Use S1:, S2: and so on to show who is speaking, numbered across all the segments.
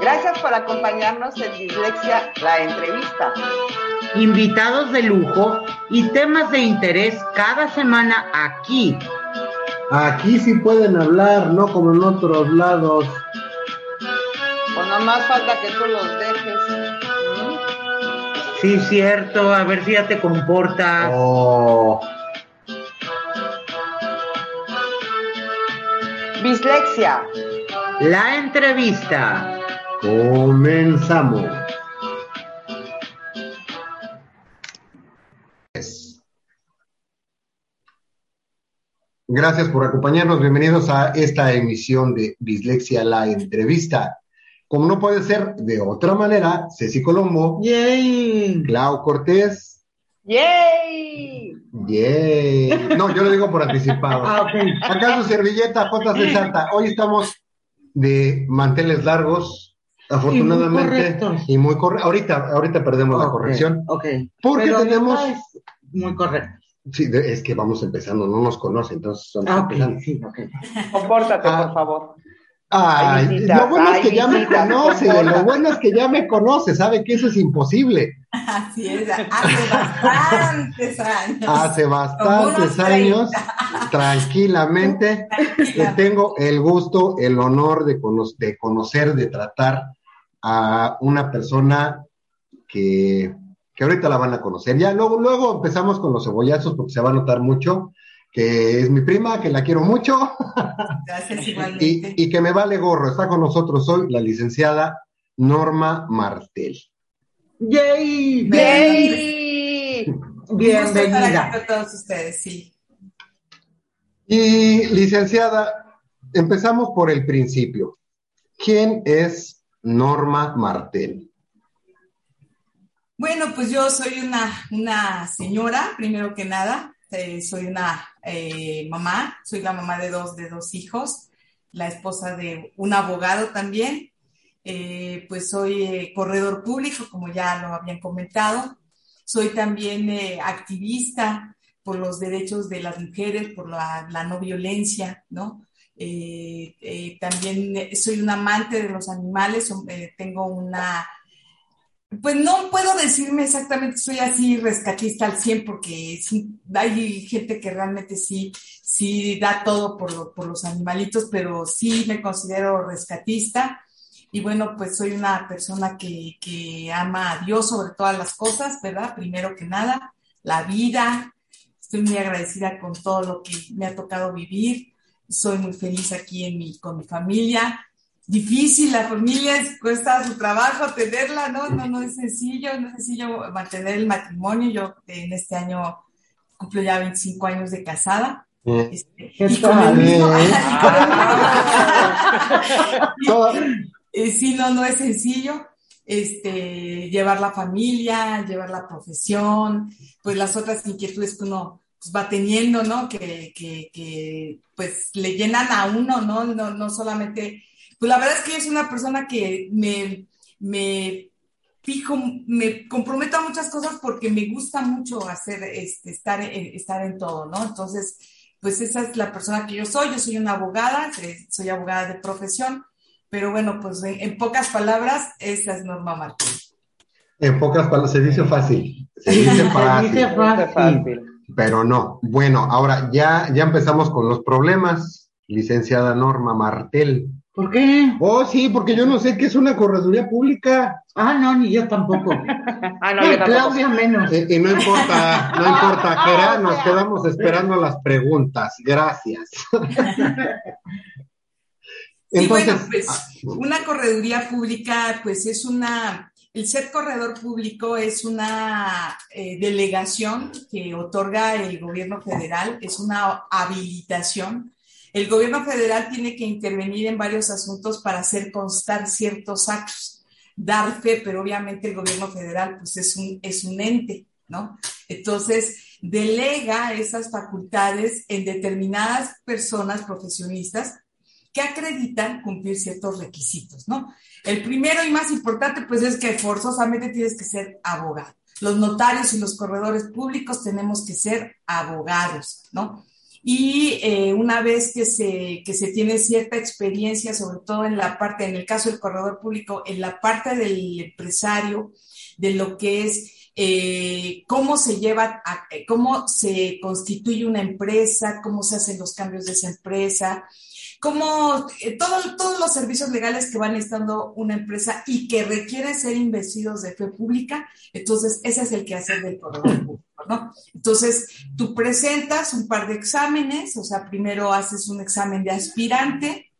S1: Gracias por acompañarnos en Dislexia, la entrevista.
S2: Invitados de lujo y temas de interés cada semana aquí.
S3: Aquí sí pueden hablar, no como en otros lados.
S1: Pues nomás falta que tú los dejes.
S2: Sí, cierto, a ver si ya te comportas.
S3: Oh,
S1: Dislexia.
S2: La entrevista.
S3: comenzamos. Gracias por acompañarnos. Bienvenidos a esta emisión de Dislexia la entrevista. Como no puede ser de otra manera, Ceci Colombo,
S2: Yay.
S3: Clau Cortés,
S1: ¡Yay!
S3: yay. No, yo lo digo por anticipado.
S2: Ah, ok.
S3: Acá su servilleta, JC Santa. Hoy estamos de manteles largos, afortunadamente.
S2: correctos.
S3: Y muy correctos. Ahorita, ahorita perdemos la corrección.
S2: Ok.
S3: Porque
S2: Pero
S3: tenemos.
S2: muy correcto.
S3: Sí, de- es que vamos empezando, no nos conocen, entonces estamos
S2: Ah, ok,
S3: empezando.
S2: sí, ok.
S1: Compórtate,
S3: Ah.
S1: por favor.
S3: Ay, lo bueno es que ya me conoce, lo bueno es que ya me conoce, sabe que eso es imposible.
S4: Así es, hace bastantes años.
S3: Hace bastantes años, tranquilamente, que tengo el gusto, el honor de, cono- de conocer, de tratar a una persona que, que ahorita la van a conocer. Ya luego, luego empezamos con los cebollazos porque se va a notar mucho, que es mi prima, que la quiero mucho
S4: Gracias
S3: y,
S4: igualmente.
S3: y que me vale gorro. Está con nosotros hoy la licenciada Norma Martel.
S2: Yay.
S1: ¡Yay!
S2: Bienvenida.
S4: con todos ustedes, sí.
S3: Y licenciada, empezamos por el principio. ¿Quién es Norma Martel?
S4: Bueno, pues yo soy una, una señora, primero que nada. Eh, soy una eh, mamá, soy la mamá de dos, de dos hijos, la esposa de un abogado también. Eh, pues soy eh, corredor público, como ya lo habían comentado. Soy también eh, activista por los derechos de las mujeres, por la, la no violencia, ¿no? Eh, también soy un amante de los animales, tengo una pues no puedo decirme exactamente soy así rescatista al 100 porque hay gente que realmente sí, sí da todo por, por los animalitos, pero sí me considero rescatista. Y bueno, pues soy una persona que, que ama a Dios sobre todas las cosas, ¿verdad? Primero que nada, la vida. Estoy muy agradecida con todo lo que me ha tocado vivir. Soy muy feliz aquí en mi, con mi familia difícil, la familia es- cuesta su trabajo tenerla, ¿no? No, no es sencillo, no es sencillo mantener el matrimonio. Yo en este año cumplo ya 25 años de casada. Este,
S2: ¿Qué
S4: y con el
S2: tal?
S4: mismo-
S3: Eh.
S4: y con el mismo-
S3: Toda-
S4: eh, sí, no, no es sencillo. Este, llevar la familia, llevar la profesión, pues las otras inquietudes que uno pues, va teniendo, ¿no? Que, que, que, pues le llenan a uno, ¿no? No, no solamente, pues la verdad es que yo soy una persona que me, me fijo, me comprometo a muchas cosas porque me gusta mucho hacer, este, estar, en- estar en todo, ¿no? Entonces, pues esa es la persona que yo soy, yo soy una abogada, eh, soy abogada de profesión, pero bueno, pues en, en pocas palabras, esa es Norma Martín.
S3: En pocas palabras, se dice fácil. Se dice
S2: Se
S3: fácil,
S2: dice
S1: Qué
S2: fácil.
S1: fácil.
S3: pero no. Bueno, ahora ya, ya empezamos con los problemas, licenciada Norma Martel.
S2: ¿Por qué?
S3: Oh, sí, porque yo no sé qué es una correduría pública.
S2: Ah, no, ni yo tampoco.
S1: Ah, no, yo tampoco.
S2: Claudia menos.
S3: Eh, y no importa, no importa, Jera, nos quedamos esperando las preguntas. Gracias.
S4: Sí, bueno,
S3: Entonces,
S4: pues
S3: ah,
S4: una correduría pública, pues es una, el ser corredor público es una eh, delegación que otorga el gobierno federal, es una habilitación. El gobierno federal tiene que intervenir en varios asuntos para hacer constar ciertos actos, dar fe, pero obviamente el gobierno federal pues es un, es un ente, ¿no? Entonces, delega esas facultades en determinadas personas profesionistas que acreditan cumplir ciertos requisitos, ¿no? El primero y más importante, pues es que forzosamente tienes que ser abogado. Los notarios y los corredores públicos tenemos que ser abogados, ¿no? Y eh, una vez que se, que se tiene cierta experiencia, sobre todo en la parte, en el caso del corredor público, en la parte del empresario, de lo que es eh, cómo se lleva, a, cómo se constituye una empresa, cómo se hacen los cambios de esa empresa, cómo eh, todo, todos los servicios legales que van estando una empresa y que requieren ser investidos de fe pública, entonces ese es el que hace del corredor público, ¿no? Entonces, tú presentas un par de exámenes, o sea, primero haces un examen de aspirante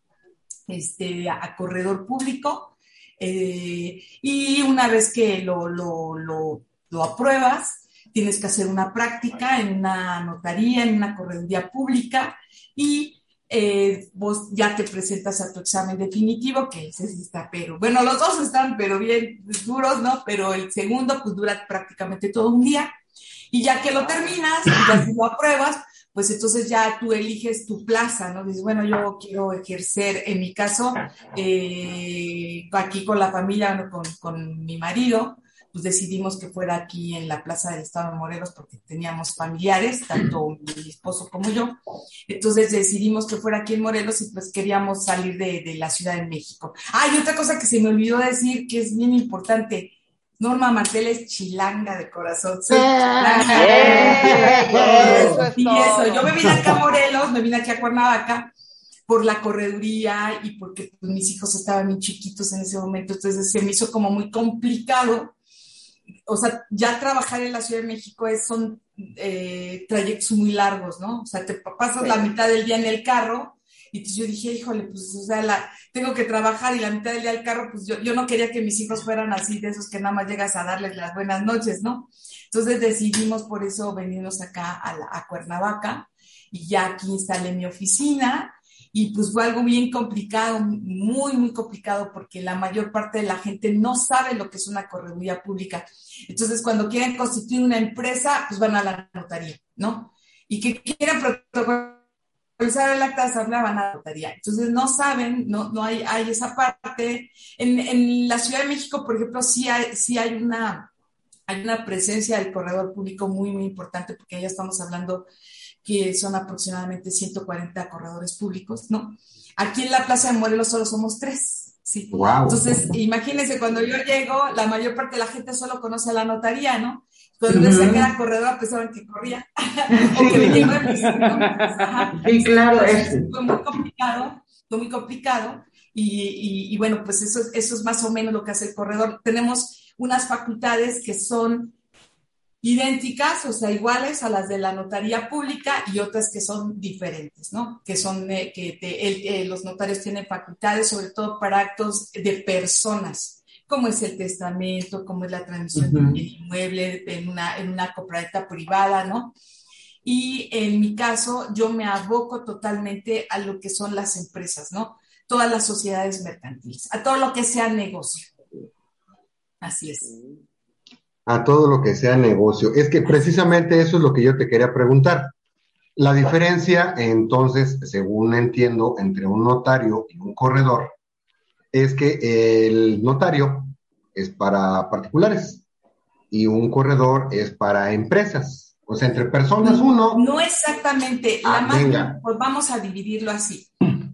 S4: este, a corredor público, eh, y una vez que lo, lo, lo, lo apruebas, tienes que hacer una práctica en una notaría, en una correduría pública y eh, vos ya te presentas a tu examen definitivo, que ese sí está, pero bueno, los dos están, pero bien duros, ¿no? Pero el segundo, pues dura prácticamente todo un día. Y ya que lo terminas, y ya si lo apruebas, pues entonces ya tú eliges tu plaza, ¿no? Dices, bueno, yo quiero ejercer, en mi caso, eh, aquí con la familia, con, con mi marido, pues decidimos que fuera aquí en la Plaza del Estado de Morelos porque teníamos familiares, tanto mi esposo como yo. Entonces decidimos que fuera aquí en Morelos y pues queríamos salir de, de la Ciudad de México. Ah, y otra cosa que se me olvidó decir que es bien importante. Norma Martel es chilanga de corazón. Soy chilanga. y eso, yo me vine acá a Morelos, me vine aquí a Cuernavaca por la correduría y porque pues, mis hijos estaban muy chiquitos en ese momento, entonces se me hizo como muy complicado o sea, ya trabajar en la Ciudad de México es, son eh, trayectos muy largos, ¿no? O sea, te pasas sí. la mitad del día en el carro y entonces yo dije, híjole, pues, o sea, la, tengo que trabajar y la mitad del día el carro, pues yo, yo no quería que mis hijos fueran así, de esos que nada más llegas a darles las buenas noches, ¿no? Entonces decidimos por eso venirnos acá a, la, a Cuernavaca y ya aquí instalé mi oficina y pues fue algo bien complicado, muy, muy complicado, porque la mayor parte de la gente no sabe lo que es una correduría pública. Entonces, cuando quieren constituir una empresa, pues van a la notaría, ¿no? Y que quieren protocolizar el acta de asamblea, van a la notaría. Entonces, no saben, no, no hay, hay esa parte. En, en la Ciudad de México, por ejemplo, sí hay, sí hay una, hay una presencia del corredor público muy, muy importante, porque ya estamos hablando que son aproximadamente 140 corredores públicos, ¿no? Aquí en la Plaza de Morelos solo somos tres, ¿sí?
S3: Wow.
S4: Entonces, imagínense, cuando yo llego, la mayor parte de la gente solo conoce a la notaría, ¿no? Cuando uh -huh. era corredora, pensaban que corría, o que venía ¿no?
S2: Sí, claro.
S4: Entonces, fue muy complicado, fue muy complicado, y, y, y bueno, pues eso, eso es más o menos lo que hace el corredor. Tenemos unas facultades que son idénticas, o sea, iguales a las de la notaría pública y otras que son diferentes, ¿no? Que son, eh, que te, el, eh, los notarios tienen facultades, sobre todo para actos de personas, como es el testamento, como es la transmisión uh -huh. del inmueble en una, en una privada, ¿no? Y en mi caso, yo me aboco totalmente a lo que son las empresas, ¿no? Todas las sociedades mercantiles, a todo lo que sea negocio. Así es
S3: a todo lo que sea negocio. Es que precisamente eso es lo que yo te quería preguntar. La diferencia, entonces, según entiendo, entre un notario y un corredor, es que el notario es para particulares y un corredor es para empresas. O sea, entre personas uno.
S4: No exactamente. La ah, más, pues vamos a dividirlo así.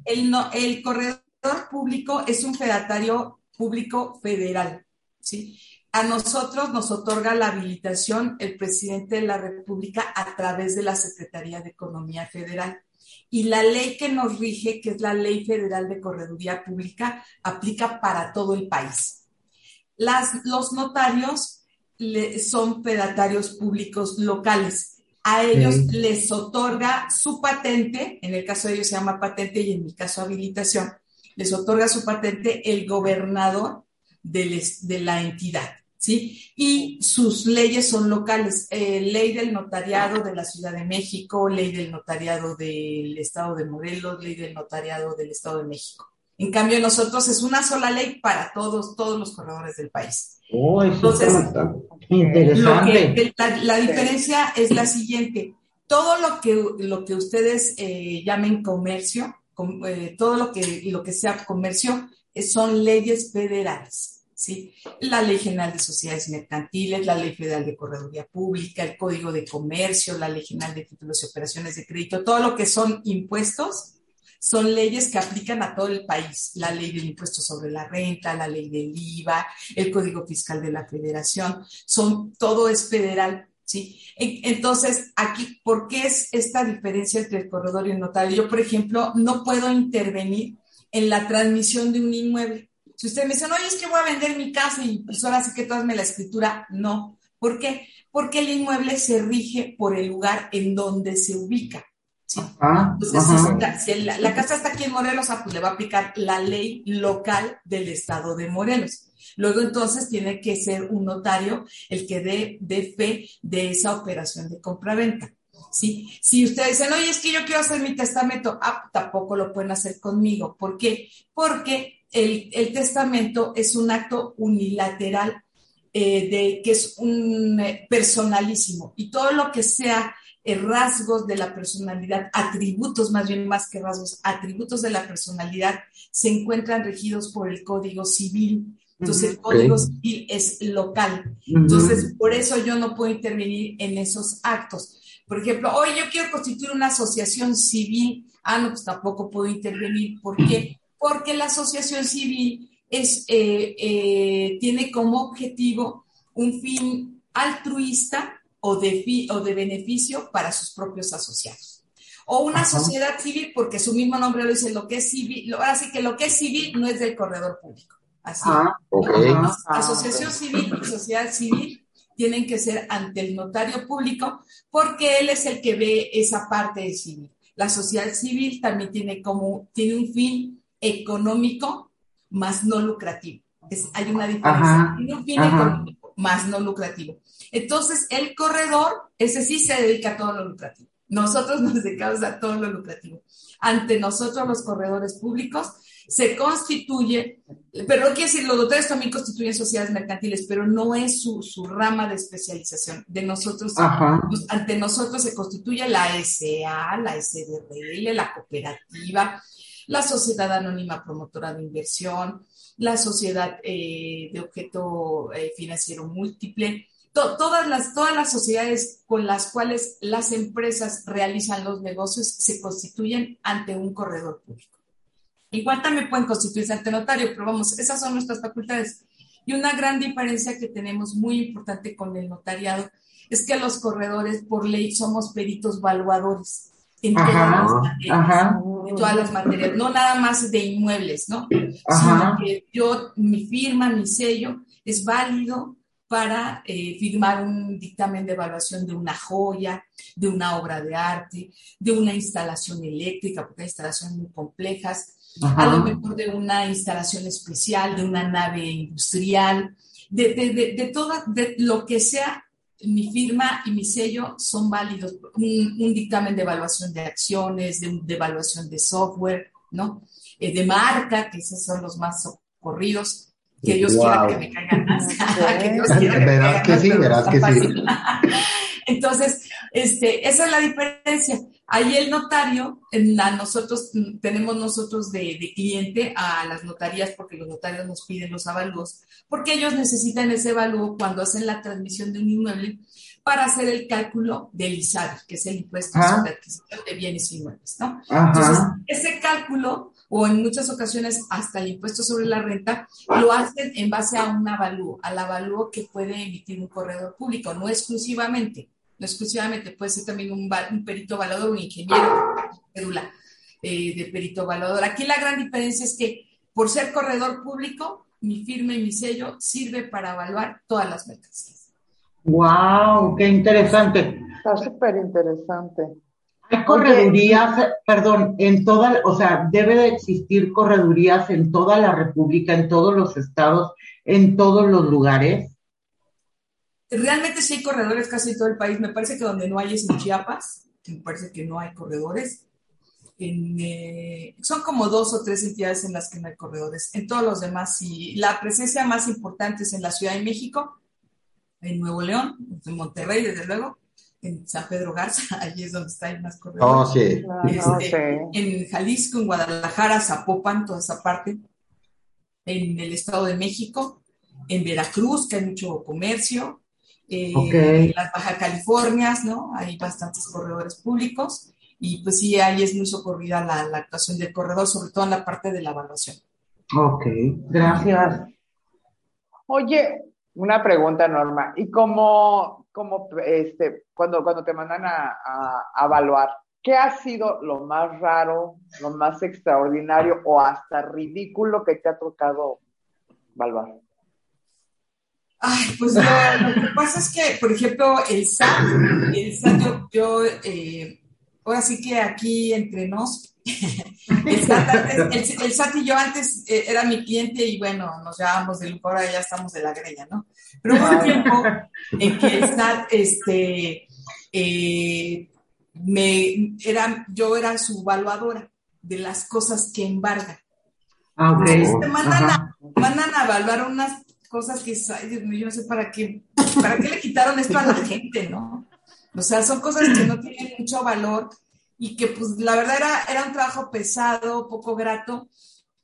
S4: El, no, el corredor público es un fedatario público federal. ¿sí? A nosotros nos otorga la habilitación el presidente de la República a través de la Secretaría de Economía Federal. Y la ley que nos rige, que es la Ley Federal de Correduría Pública, aplica para todo el país. Las, los notarios le, son fedatarios públicos locales. A ellos sí. les otorga su patente, en el caso de ellos se llama patente y en mi caso habilitación, les otorga su patente el gobernador de, de la entidad. ¿sí? Y sus leyes son locales, eh, ley del notariado de la Ciudad de México, ley del notariado del Estado de Morelos, ley del notariado del Estado de México. En cambio, nosotros es una sola ley para todos, todos los corredores del país.
S2: Oh, Entonces,
S4: interesante. Que, la, la, diferencia es la siguiente. Todo lo que, lo que ustedes eh, llamen comercio, eh, todo lo que, lo que sea comercio son leyes federales. ¿Sí? La Ley General de Sociedades Mercantiles, la Ley Federal de Correduría Pública, el Código de Comercio, la Ley General de Títulos y Operaciones de Crédito, todo lo que son impuestos son leyes que aplican a todo el país. La ley del impuesto sobre la renta, la ley del IVA, el Código Fiscal de la Federación, son, todo es federal. ¿sí? Entonces, aquí, ¿por qué es esta diferencia entre el corredor y el notario? Yo, por ejemplo, no puedo intervenir en la transmisión de un inmueble. Si usted me dice, oye, es que voy a vender mi casa y pues ahora sí que tú hazme la escritura, no. ¿Por qué? Porque el inmueble se rige por el lugar en donde se ubica. ¿sí? Entonces, si, la, casa está aquí en Morelos, ah, pues le va a aplicar la ley local del estado de Morelos. Luego entonces tiene que ser un notario el que dé, fe de esa operación de compraventa. ¿sí? Si ustedes dicen, oye, es que yo quiero hacer mi testamento, ah, tampoco lo pueden hacer conmigo. ¿Por qué? Porque el, testamento es un acto unilateral eh, de, que es un eh, personalísimo y todo lo que sea eh, rasgos de la personalidad, atributos más bien más que rasgos, atributos de la personalidad se encuentran regidos por el Código Civil. Entonces, el Código Civil es local. Entonces, por eso yo no puedo intervenir en esos actos. Por ejemplo, hoy yo quiero constituir una asociación civil. Ah, no, pues tampoco puedo intervenir. ¿Por qué? Porque la asociación civil es, eh, eh, tiene como objetivo un fin altruista o de, o de beneficio para sus propios asociados. O una sociedad civil, porque su mismo nombre lo dice, lo que es civil, ahora sí que lo que es civil no es del corredor público. Así. Ah, Asociación civil y sociedad civil tienen que ser ante el notario público porque él es el que ve esa parte de civil. La sociedad civil también tiene como, tiene un fin económico más no lucrativo. hay una diferencia. Tiene un fin económico más no lucrativo. Entonces, el corredor, ese sí se dedica a todo lo lucrativo. Nosotros nos dedicamos a todo lo lucrativo. Ante nosotros, los corredores públicos, se constituye, pero no quiere decir, los notarios también constituyen sociedades mercantiles, pero no es su, rama de especialización. De nosotros, pues, ante nosotros se constituye la SA, la SDRL, la cooperativa, la sociedad anónima promotora de inversión, la sociedad eh, de objeto eh, financiero múltiple, todas, las, todas las sociedades con las cuales las empresas realizan los negocios se constituyen ante un corredor público. Igual también pueden constituirse ante notario, pero vamos, esas son nuestras facultades. Y una gran diferencia que tenemos muy importante con el notariado es que los corredores por ley somos peritos valuadores en todas, las materias, en todas las materias, no nada más de inmuebles, ¿no? Sino que yo, mi firma, mi sello es válido para eh, firmar un dictamen de evaluación de una joya, de una obra de arte, de una instalación eléctrica, porque hay instalaciones muy complejas, a lo mejor de una instalación especial, de una nave industrial, de, de, de, toda, de lo que sea, mi firma y mi sello son válidos. Un, dictamen de evaluación de acciones, de, evaluación de software, ¿no? Eh, de marca, que esos son los más ocurridos que Dios quiera que me caigan más. que Dios quiera que verás que sí, verás que sí. Entonces, este, esa es la diferencia. Ahí el notario, la, nosotros tenemos nosotros de, de, cliente a las notarías porque los notarios nos piden los avalúos, porque ellos necesitan ese avalúo cuando hacen la transmisión de un inmueble para hacer el cálculo del ISABI, que es el impuesto sobre adquisición de bienes inmuebles, ¿no? Entonces, ese cálculo o en muchas ocasiones hasta el impuesto sobre la renta, lo hacen en base a un avalúo, al avalúo que puede emitir un corredor público, no exclusivamente, no exclusivamente, puede ser también un, perito evaluador, un ingeniero, cédula eh, de perito evaluador. Aquí la gran diferencia es que por ser corredor público, mi firma y mi sello sirve para evaluar todas las mercancías.
S2: ¡Wow! ¡Qué interesante!
S1: Está súper interesante.
S2: Hay corredurías, perdón, en toda, o sea, debe de existir corredurías en toda la República, en todos los estados, en todos los lugares.
S4: Realmente sí hay corredores casi en todo el país. Me parece que donde no hay es en Chiapas, me parece que no hay corredores. Eh, son como dos o tres entidades en las que no hay corredores. En todos los demás sí. La presencia más importante es en la Ciudad de México, en Nuevo León, en Monterrey, desde luego, en San Pedro Garza, allí es donde está el más corredor.
S3: Oh, sí.
S4: Este, En Jalisco, en Guadalajara, Zapopan, toda esa parte. En el Estado de México, en Veracruz, que hay mucho comercio. Eh, En las Baja Californias, ¿no? Hay bastantes corredores públicos. Y pues sí, ahí es muy socorrida la, la actuación del corredor, sobre todo en la parte de la evaluación.
S2: Ok, gracias.
S1: Oye, una pregunta, Norma. ¿Y cómo, cómo este, cuando, cuando te mandan a, a, evaluar, qué ha sido lo más raro, lo más extraordinario o hasta ridículo que te ha tocado evaluar?
S4: Ay, pues lo, lo que pasa es que, por ejemplo, el SAT, el SAT yo, yo eh, ahora sí que aquí entre nos, el SAT, antes, el, el SAT, y yo antes eh, era mi cliente y bueno, nos llevábamos de lujo, ahora ya estamos de la greña, ¿no? Pero hubo un tiempo en que el SAT, este, eh, me, era, yo era su evaluadora de las cosas que embargan.
S2: Ah, ok.
S4: Entonces, te mandan a, mandan a evaluar unas cosas que, ay, Dios mío, yo no sé para qué, para qué le quitaron esto a la gente, ¿no? O sea, son cosas que no tienen mucho valor y que pues la verdad era, era un trabajo pesado, poco grato,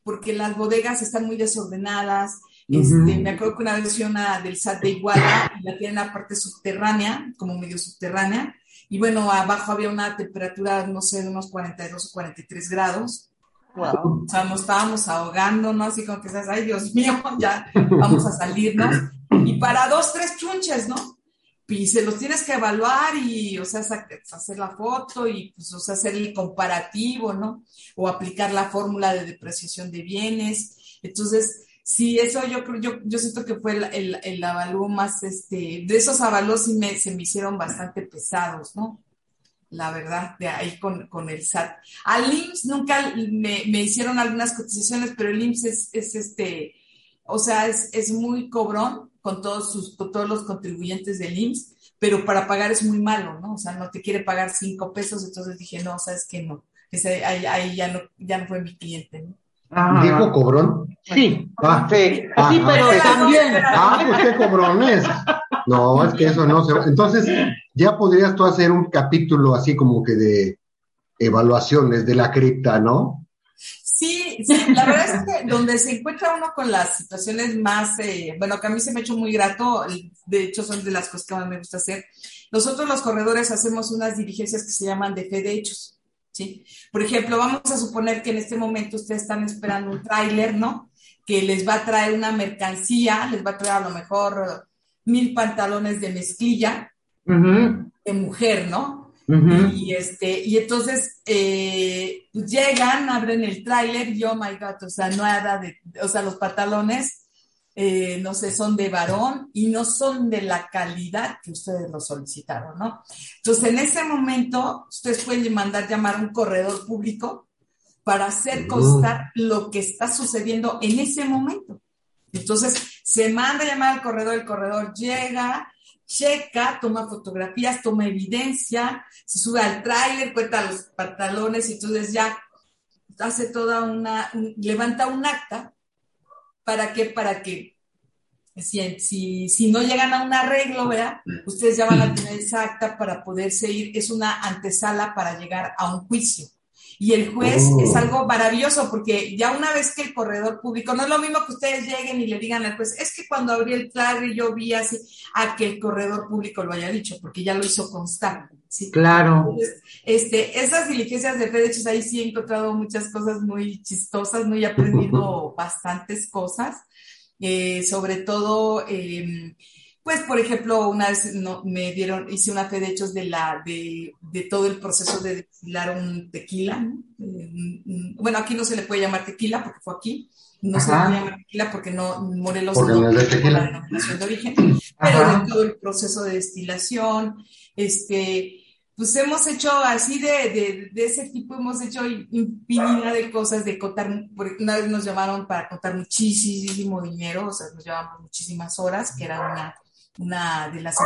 S4: porque las bodegas están muy desordenadas. Este, me acuerdo que una vez fui una del SAT de Iguala y la tienen en la parte subterránea, como medio subterránea, y bueno, abajo había una temperatura, no sé, de unos 42 o 43 grados. Wow. O sea, nos estábamos ahogando, ¿no? Así como que estás, ay Dios mío, ya vamos a salirnos. Y para dos, tres chunches, ¿no? y se los tienes que evaluar y, o sea, hacer la foto y, pues, o sea, hacer el comparativo, ¿no? O aplicar la fórmula de depreciación de bienes. Entonces, sí, eso yo creo, yo, yo siento que fue el, el, el avalúo más, este, de esos avalúos sí me, se me hicieron bastante pesados, ¿no? La verdad, de ahí con, con el SAT. Al IMSS nunca me, me hicieron algunas cotizaciones, pero el IMSS es, es este, o sea, es, es muy cobrón con todos, sus, con todos los contribuyentes del IMSS, pero para pagar es muy malo, ¿no? O sea, no te quiere pagar cinco pesos, entonces dije, no, sabes que no, Ese, ahí, ahí, ya, no, ya no fue mi cliente, ¿no?
S3: Ah, ¿Dijo cobrón?
S2: Sí.
S3: Ah,
S2: sí, ah, sí pero ah, también.
S3: Ah, pues qué cobrones. No, es que eso no se Entonces, ya podrías tú hacer un capítulo así como que de evaluaciones de la cripta, ¿no?
S4: Sí, sí, la verdad es que donde se encuentra uno con las situaciones más, eh, bueno, que a mí se me ha hecho muy grato, de hecho son de las cosas que más me gusta hacer. Nosotros los corredores hacemos unas diligencias que se llaman de fe de hechos, ¿sí? Por ejemplo, vamos a suponer que en este momento ustedes están esperando un tráiler, ¿no? Que les va a traer una mercancía, les va a traer a lo mejor mil pantalones de mezclilla uh -huh. de mujer, ¿no? Uh -huh. Y este, y entonces eh, llegan, abren el tráiler y oh my god, o sea, nada de, o sea, los pantalones, eh, no sé, son de varón y no son de la calidad que ustedes lo solicitaron, ¿no? Entonces, en ese momento, ustedes pueden mandar llamar a un corredor público para hacer constar uh -huh. lo que está sucediendo en ese momento. Entonces, se manda a llamar al corredor, el corredor llega, checa, toma fotografías, toma evidencia, se sube al tráiler, cuenta los pantalones y entonces ya hace toda una, un, levanta un acta para que, para que si, si, si, no llegan a un arreglo, ¿verdad? Ustedes ya van a tener esa acta para poderse ir, es una antesala para llegar a un juicio. Y el juez oh. es algo maravilloso porque ya una vez que el corredor público, no es lo mismo que ustedes lleguen y le digan al juez, es que cuando abrí el tráiler yo vi así, a que el corredor público lo haya dicho, porque ya lo hizo constar. ¿sí?
S2: Claro.
S4: Entonces, este, esas diligencias de fe, de hecho, ahí sí he encontrado muchas cosas muy chistosas, muy he aprendido bastantes cosas, eh, sobre todo... Eh, pues, por ejemplo, una vez no, me dieron, hice una fe de hechos de la, de, de todo el proceso de destilar un tequila. ¿no? Bueno, aquí no se le puede llamar tequila porque fue aquí. No Ajá. se le puede llamar tequila porque no, Morelos
S3: porque no, es de
S4: la denominación de origen. Pero Ajá. de todo el proceso de destilación, este, pues hemos hecho así de, de, de, ese tipo, hemos hecho infinidad de cosas, de contar, una vez nos llamaron para contar muchísimo dinero, o sea, nos llevamos muchísimas horas, que era una una de las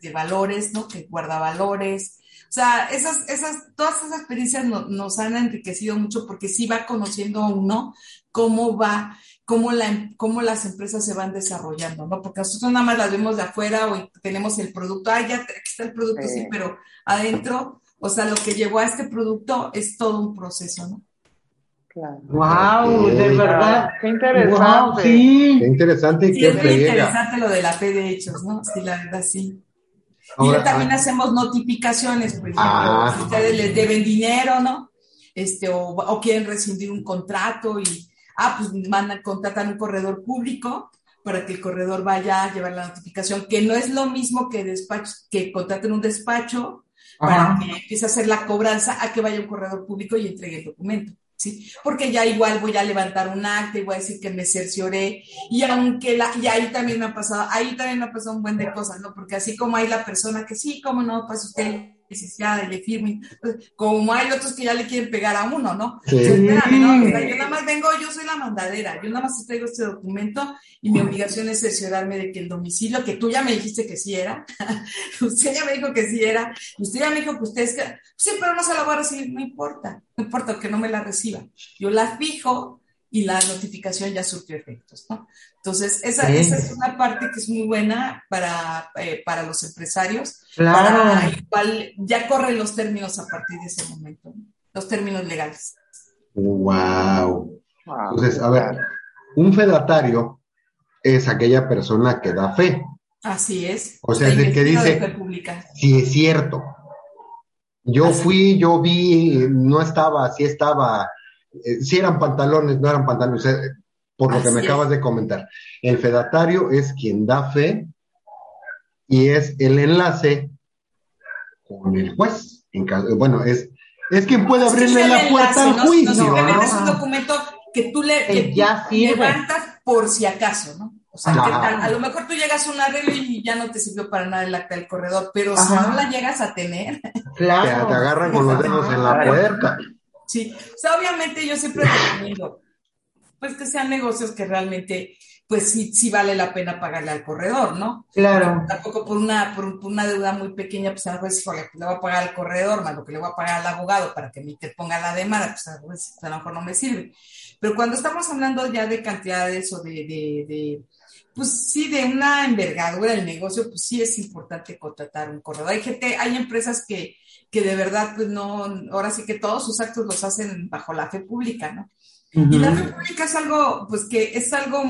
S4: de valores, ¿no? Que guarda valores. O sea, esas, esas, todas esas experiencias nos han enriquecido mucho porque sí va conociendo uno cómo va, cómo, la, cómo las empresas se van desarrollando, ¿no? Porque nosotros nada más las vemos de afuera o tenemos el producto, ah, ya aquí está el producto, sí, pero adentro, o sea, lo que llevó a este producto es todo un proceso, ¿no?
S2: Claro. Wow, de verdad.
S1: Qué interesante. sí.
S3: Qué interesante y
S4: sí,
S3: qué
S4: es muy interesante lo de la fe de hechos, ¿no? Sí, la verdad, sí. Ahora, y también ah, hacemos notificaciones, por ejemplo, ah, si ustedes les deben dinero, ¿no? Este, o, o, quieren rescindir un contrato y, ah, pues mandan, contratan un corredor público para que el corredor vaya a llevar la notificación, que no es lo mismo que despacho, que contraten un despacho para que empiece a hacer la cobranza a que vaya un corredor público y entregue el documento. ¿Sí? Porque ya igual voy a levantar un acta y voy a decir que me cercioré, y aunque la, y ahí también me ha pasado, ahí también me ha pasado un buen de cosas, ¿no? Porque así como hay la persona que sí, cómo no, pues usted licenciada y le firme, pues, como hay otros que ya le quieren pegar a uno, ¿no? Sí. Espérame, ¿no? O sea, yo nada más vengo, yo soy la mandadera, yo nada más traigo este documento y mi obligación es cerciorarme de que el domicilio, que tú ya me dijiste que sí era, usted ya me dijo que sí era, usted ya me dijo que usted es que, sí, pero no se la voy a recibir, no importa, no importa que no me la reciba. Yo la fijo y la notificación ya surtió efectos, ¿no? Entonces, esa, esa, es una parte que es muy buena para, eh, para los empresarios, claro. para igual ya corren los términos a partir de ese momento, ¿no? los términos legales.
S3: Wow. Entonces, a ver, un fedatario es aquella persona que da fe.
S4: Así es.
S3: O sea, es el que dice, si es cierto. Yo Así. fui, yo vi, no estaba, sí estaba, eh, si eran pantalones, no eran pantalones, eh, por lo Así que me es. acabas de comentar. El fedatario es quien da fe y es el enlace con el juez. En caso, bueno, es, es quien puede abrirle la puerta al juicio.
S4: No, no, es un documento que tú le, que
S2: ya
S4: tú levantas por si acaso, ¿no? O sea, claro. a, a, lo mejor tú llegas a un arreglo y ya no te sirvió para nada el acta del corredor, pero Ajá. si no la llegas a tener.
S3: Claro. Te, te agarran con los dedos en la puerta.
S4: Sí, o sea, obviamente yo siempre recomiendo, pues que sean negocios que realmente, pues sí, sí vale la pena pagarle al corredor, ¿no?
S2: Claro.
S4: Tampoco por una, por, por una deuda muy pequeña, pues a lo mejor pues, le voy a pagar al corredor, más lo que le voy a pagar al abogado para que me interponga la demanda, pues a, veces, a lo mejor no me sirve. Pero cuando estamos hablando ya de cantidades o de, de, de pues sí, de una envergadura del negocio, pues sí es importante contratar un corredor. Hay gente, hay empresas que, que de verdad, pues no, ahora sí que todos sus actos los hacen bajo la fe pública, ¿no? Uh -huh. Y la fe pública es algo, pues que es algo,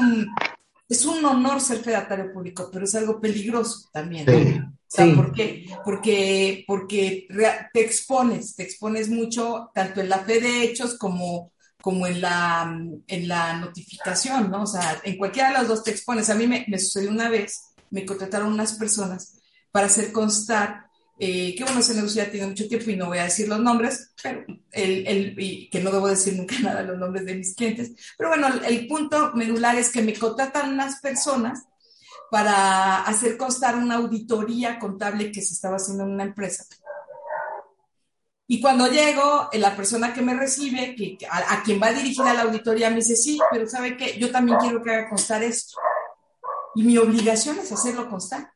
S4: es un honor ser fedatario público, pero es algo peligroso también, ¿no? Sí. O sea, sí. ¿por qué? Porque, porque te expones, te expones mucho, tanto en la fe de hechos como como en la, en la notificación, ¿no? O sea, en cualquiera de las dos te expones. A mí me, me sucedió una vez, me contrataron unas personas para hacer constar, eh, que bueno, ese negocio ya tiene mucho tiempo y no voy a decir los nombres, pero el, que no debo decir nunca nada los nombres de mis clientes. Pero bueno, el punto medular es que me contratan unas personas para hacer constar una auditoría contable que se estaba haciendo en una empresa y cuando llego, eh, la persona que me recibe, que, a, a, quien va dirigida la auditoría, me dice, sí, pero ¿sabe qué? Yo también quiero que haga constar esto. Y mi obligación es hacerlo constar.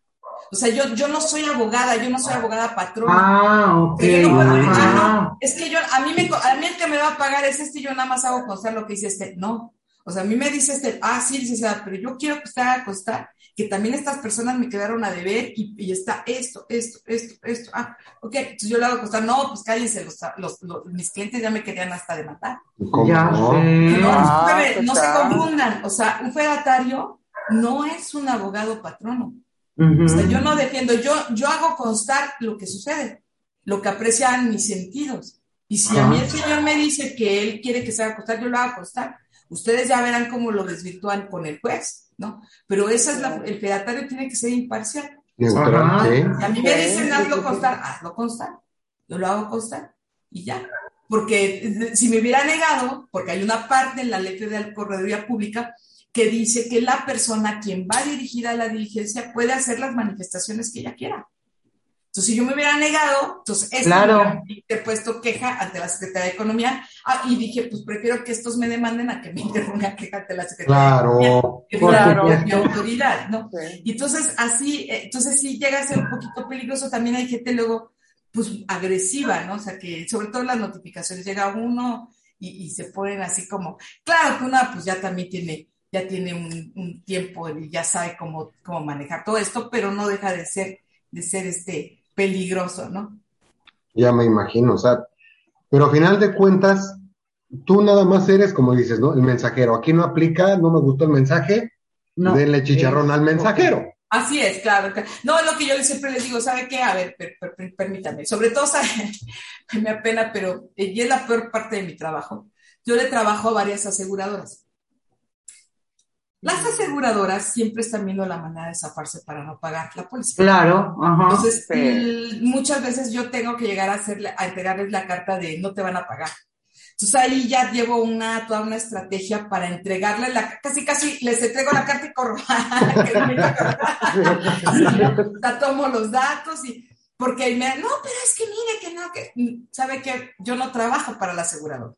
S4: O sea, yo, yo no soy abogada, yo no soy abogada patrona.
S2: Ah, ok.
S4: No puedo, ah, no, es que yo, a mí, me, a mí el que me va a pagar es este, yo nada más hago constar lo que dice este. No. O sea, a mí me dice este, ah, sí, licenciada, pero yo quiero que usted haga constar que también estas personas me quedaron a deber y, y está esto, esto, esto, esto. Ah, ok, entonces yo le hago constar, no, pues cállense, los, los, los, mis clientes ya me querían hasta demandar.
S2: Ya
S4: no, no, ah, no se confundan, o sea, un fedatario no es un abogado patrono. Uh -huh. O sea, yo no defiendo, yo, yo hago constar lo que sucede, lo que aprecian mis sentidos. Y si a mí el señor me dice que él quiere que se haga constar, yo lo hago constar. Ustedes ya verán cómo lo desvirtúan con el juez. ¿no? Pero esa es la, el fedatario tiene que ser imparcial.
S3: ¿sí?
S4: A mí me dicen hazlo constar, hazlo constar, yo lo hago constar y ya. Porque si me hubiera negado, porque hay una parte en la ley de correduría pública que dice que la persona quien va dirigida a la diligencia puede hacer las manifestaciones que ella quiera. Entonces, si yo me hubiera negado, entonces esto
S2: claro.
S4: he puesto queja ante la Secretaría de Economía ah, y dije, pues prefiero que estos me demanden a que me interponga queja ante la Secretaría
S3: claro,
S4: de Economía, que
S1: claro.
S4: mi autoridad, ¿no?
S1: Sí.
S4: Y entonces, así, eh, entonces sí llega a ser un poquito peligroso. También hay gente luego, pues, agresiva, ¿no? O sea, que sobre todo las notificaciones llega uno y, y se ponen así como, claro que una, pues ya también tiene, ya tiene un, un tiempo y ya sabe cómo, cómo manejar todo esto, pero no deja de ser, de ser este peligroso, ¿no?
S3: ya me imagino, o sea, pero a final de cuentas, tú nada más eres, como dices, ¿no? El mensajero. Aquí no aplica, no me gustó el mensaje,
S2: No,
S3: denle chicharrón
S2: es-
S3: al mensajero.
S4: Así es, claro. claro. No, lo que yo siempre les digo, ¿sabe qué? A ver, per- per- per- permítame. Sobre todo, ¿sabe? me apena, pero eh, y es la peor parte de mi trabajo. Yo le trabajo a varias aseguradoras. Las aseguradoras siempre están viendo la manera de zafarse para no pagar la póliza.
S2: Claro, ajá.
S4: Entonces,
S1: Sí.
S4: l- muchas veces yo tengo que llegar a, hacerle, a entregarles la carta de no te van a pagar. Entonces ahí ya llevo una, toda una estrategia para entregarle la, casi casi les entrego la carta y corro. Ya tomo los datos y, porque me, no, pero es que mire que no, que, sabe que yo no trabajo para la aseguradora. O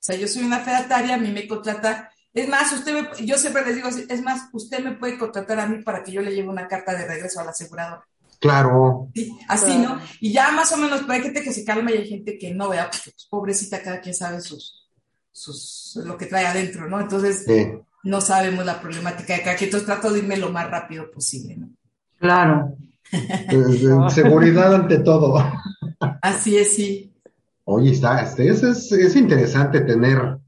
S4: sea, yo soy una fedataria, a mí me contrata, es más, usted me, yo siempre les digo, así, es más, usted me puede contratar a mí para que yo le lleve una carta de regreso a la aseguradora.
S3: Claro,
S4: Sí, así, ¿no? Y ya más o menos, pero hay gente que se calma y hay gente que no vea, porque pues, pobrecita, cada quien sabe sus, sus, lo que trae adentro, ¿no? Entonces,
S3: sí.
S4: no sabemos la problemática de cada quien, entonces trato de irme lo más rápido posible, ¿no?
S2: Claro.
S3: Seguridad ante todo.
S4: Así es, sí.
S3: Oye, está, este, es, es, es interesante tener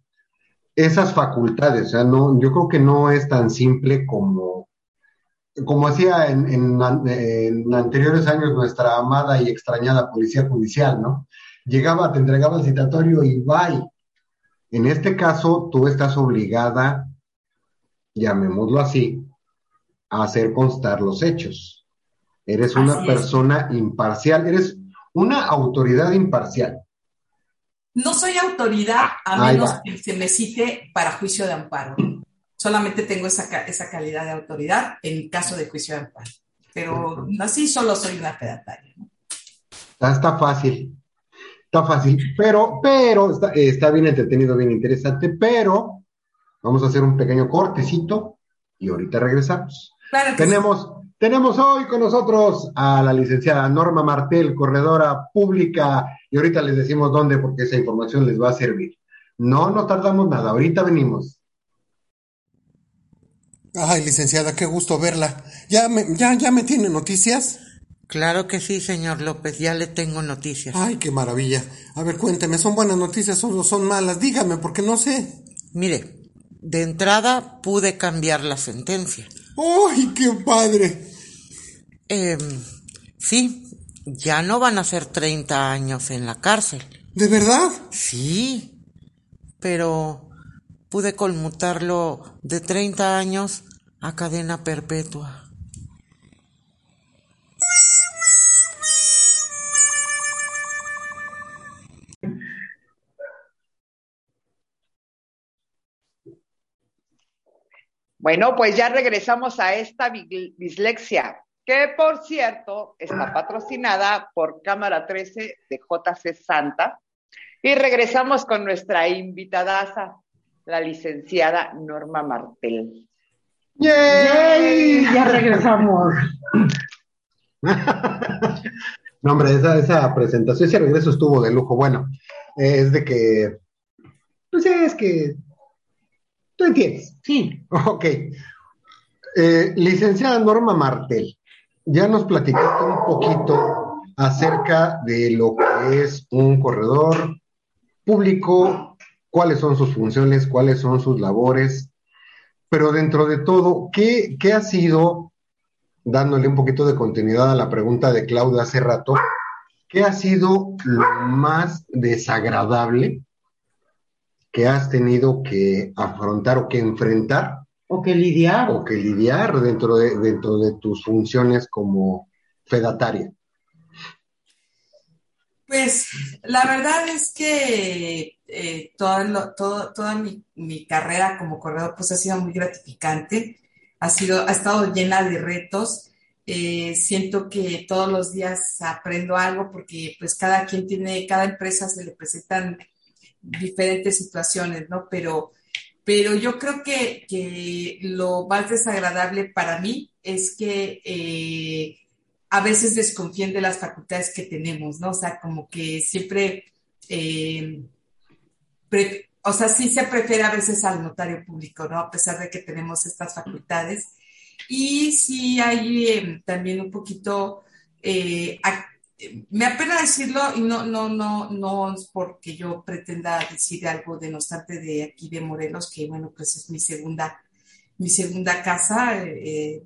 S3: esas facultades. O sea, no, yo creo que no es tan simple como, como hacía en, en, an- en anteriores años nuestra amada y extrañada policía judicial, ¿no? Llegaba, te entregaba el citatorio y bye. En este caso, tú estás obligada, llamémoslo así, a hacer constar los hechos. Eres una
S4: Así es.
S3: persona imparcial, eres una autoridad imparcial.
S4: No soy autoridad a
S3: Ahí
S4: menos
S3: va.
S4: que se me cite para juicio de amparo. Solamente tengo esa, esa calidad de autoridad en caso de juicio de amparo. Pero así solo soy una fedataria. ¿no?
S3: Está, está fácil, está fácil, pero, pero, está, está bien entretenido, bien interesante, pero vamos a hacer un pequeño cortecito y ahorita regresamos.
S4: Claro sí.
S3: Tenemos, hoy con nosotros a la licenciada Norma Martel, corredora pública, y ahorita les decimos dónde porque esa información les va a servir. No nos tardamos nada, ahorita venimos.
S5: Ay, licenciada, qué gusto verla. ¿Ya me, ya, ya me tiene noticias?
S6: Claro que sí, señor López, ya le tengo noticias.
S5: Ay, qué maravilla. A ver, cuénteme, ¿son buenas noticias o son malas? Dígame, porque no sé.
S6: Mire, de entrada pude cambiar la sentencia.
S5: ¡Ay, qué padre!
S6: Em, sí, ya no van a ser 30 años en la cárcel.
S5: ¿De verdad?
S6: Sí, pero pude conmutarlo de 30 años a cadena perpetua.
S1: Bueno, pues ya regresamos a esta dislexia, que por cierto está patrocinada por Cámara 13 de JC Santa. Y regresamos con nuestra invitadaza, la licenciada Norma Martel.
S2: ¡Yay! Ya regresamos.
S3: No, hombre, esa, esa presentación, ese regreso estuvo de lujo. Bueno, eh, es de que, pues es que, tú entiendes.
S2: Sí,
S3: Ok. Eh, licenciada Norma Martel, ya nos platicaste un poquito acerca de lo que es un corredor público, cuáles son sus funciones, cuáles son sus labores, pero dentro de todo, ¿qué, qué ha sido, dándole un poquito de continuidad a la pregunta de Claudia hace rato, qué ha sido lo más desagradable que has tenido que afrontar o que enfrentar
S2: o que lidiar.
S3: o que lidiar dentro de, dentro de tus funciones como fedataria?
S4: Pues la verdad es que eh, lo- todo- toda mi, mi carrera como corredor pues ha sido muy gratificante, ha sido, ha estado llena de retos. Eh, siento que todos los días aprendo algo porque pues cada quien tiene, cada empresa se le presentan diferentes situaciones, ¿no? Pero, pero yo creo que, que lo más desagradable para mí es que eh, a veces desconfíen de las facultades que tenemos, ¿no? O sea, como que siempre, eh, o sea, sí se prefiere a veces al notario público, ¿no? A pesar de que tenemos estas facultades. Y sí hay eh, también un poquito, eh, me apena decirlo y no, no, no, no es porque yo pretenda decir algo denostante de aquí de Morelos, que bueno, pues es mi segunda, mi segunda casa. Eh,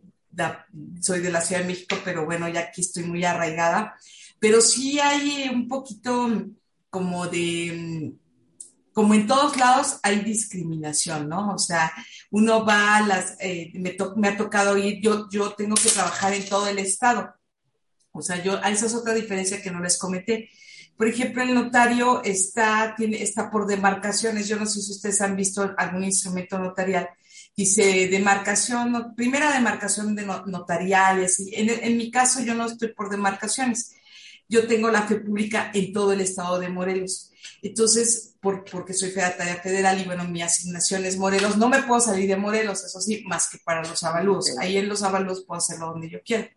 S4: soy de la Ciudad de México, pero bueno, ya aquí estoy muy arraigada. Pero sí hay un poquito como de, como en todos lados hay discriminación, ¿no? O sea, uno va a las, eh, me, me, ha tocado ir, yo, yo tengo que trabajar en todo el estado. O sea, yo, esa es otra diferencia que no les comenté. Por ejemplo, el notario está, tiene, está por demarcaciones. Yo no sé si ustedes han visto algún instrumento notarial dice demarcación, primera demarcación de notariales. Y en, en, mi caso yo no estoy por demarcaciones. Yo tengo la fe pública en todo el estado de Morelos. Entonces, por, porque soy fedataria federal y bueno, mi asignación es Morelos, no me puedo salir de Morelos, eso sí, más que para los avalúos. Ahí en los avalúos puedo hacerlo donde yo quiera.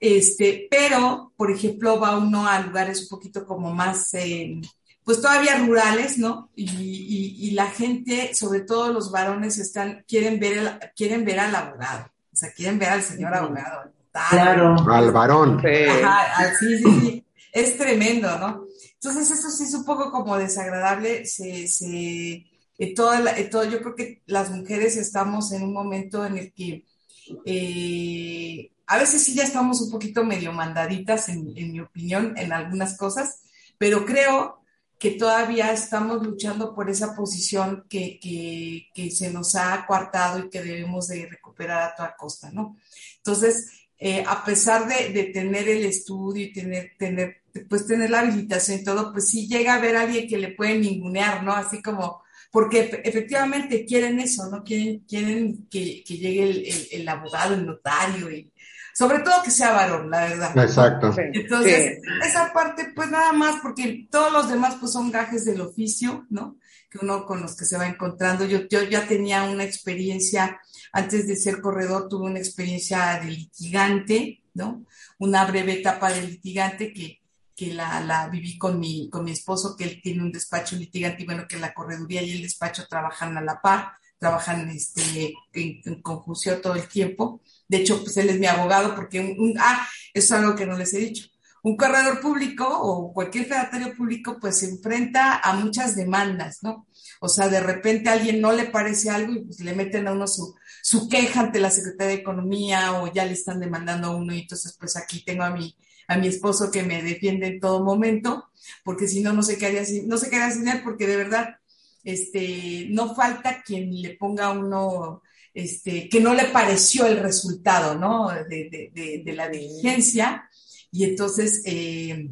S4: Este, pero, por ejemplo, va uno a lugares un poquito como más, eh, pues todavía rurales, ¿no? Y, la gente, sobre todo los varones, están, quieren ver, quieren ver al abogado, o sea, quieren ver al señor abogado.
S2: claro.
S3: Al varón.
S4: Ajá, sí, sí, sí. Es tremendo, ¿no? Entonces, eso sí es un poco como desagradable. Se, se, todo, todo, yo creo que las mujeres estamos en un momento en el que eh, a veces sí ya estamos un poquito medio mandaditas, en, en mi opinión, en algunas cosas, pero creo que todavía estamos luchando por esa posición que, se nos ha coartado y que debemos de recuperar a toda costa, ¿no? Entonces, eh, a pesar de, tener el estudio y tener, tener, pues tener la habilitación y todo, pues sí llega a haber alguien que le puede ningunear, ¿no? Así como, porque efectivamente quieren eso, ¿no? Quieren, quieren que, llegue el, el, el, abogado, el notario y, sobre todo que sea varón, la verdad.
S3: Exacto.
S4: Entonces, esa parte, pues nada más, porque todos los demás, pues son gajes del oficio, ¿no? Que uno con los que se va encontrando. Yo, yo ya tenía una experiencia, antes de ser corredor, tuve una experiencia de litigante, ¿no? Una breve etapa de litigante que, que la, la viví con mi, con mi esposo, que él tiene un despacho litigante y bueno, que la correduría y el despacho trabajan a la par, trabajan este, en, en conjunción todo el tiempo. De hecho, pues él es mi abogado porque, un, ah, eso es algo que no les he dicho. Un corredor público o cualquier fedatario público pues se enfrenta a muchas demandas, ¿no? O sea, de repente a alguien no le parece algo y pues le meten a uno su, su queja ante la Secretaría de Economía o ya le están demandando a uno y entonces pues aquí tengo a mi, a mi esposo que me defiende en todo momento, porque si no, no sé qué haría, no sé qué haría sin él, porque de verdad, este, no falta quien le ponga a uno este, que no le pareció el resultado, ¿no? De, de, de, la diligencia y entonces, eh,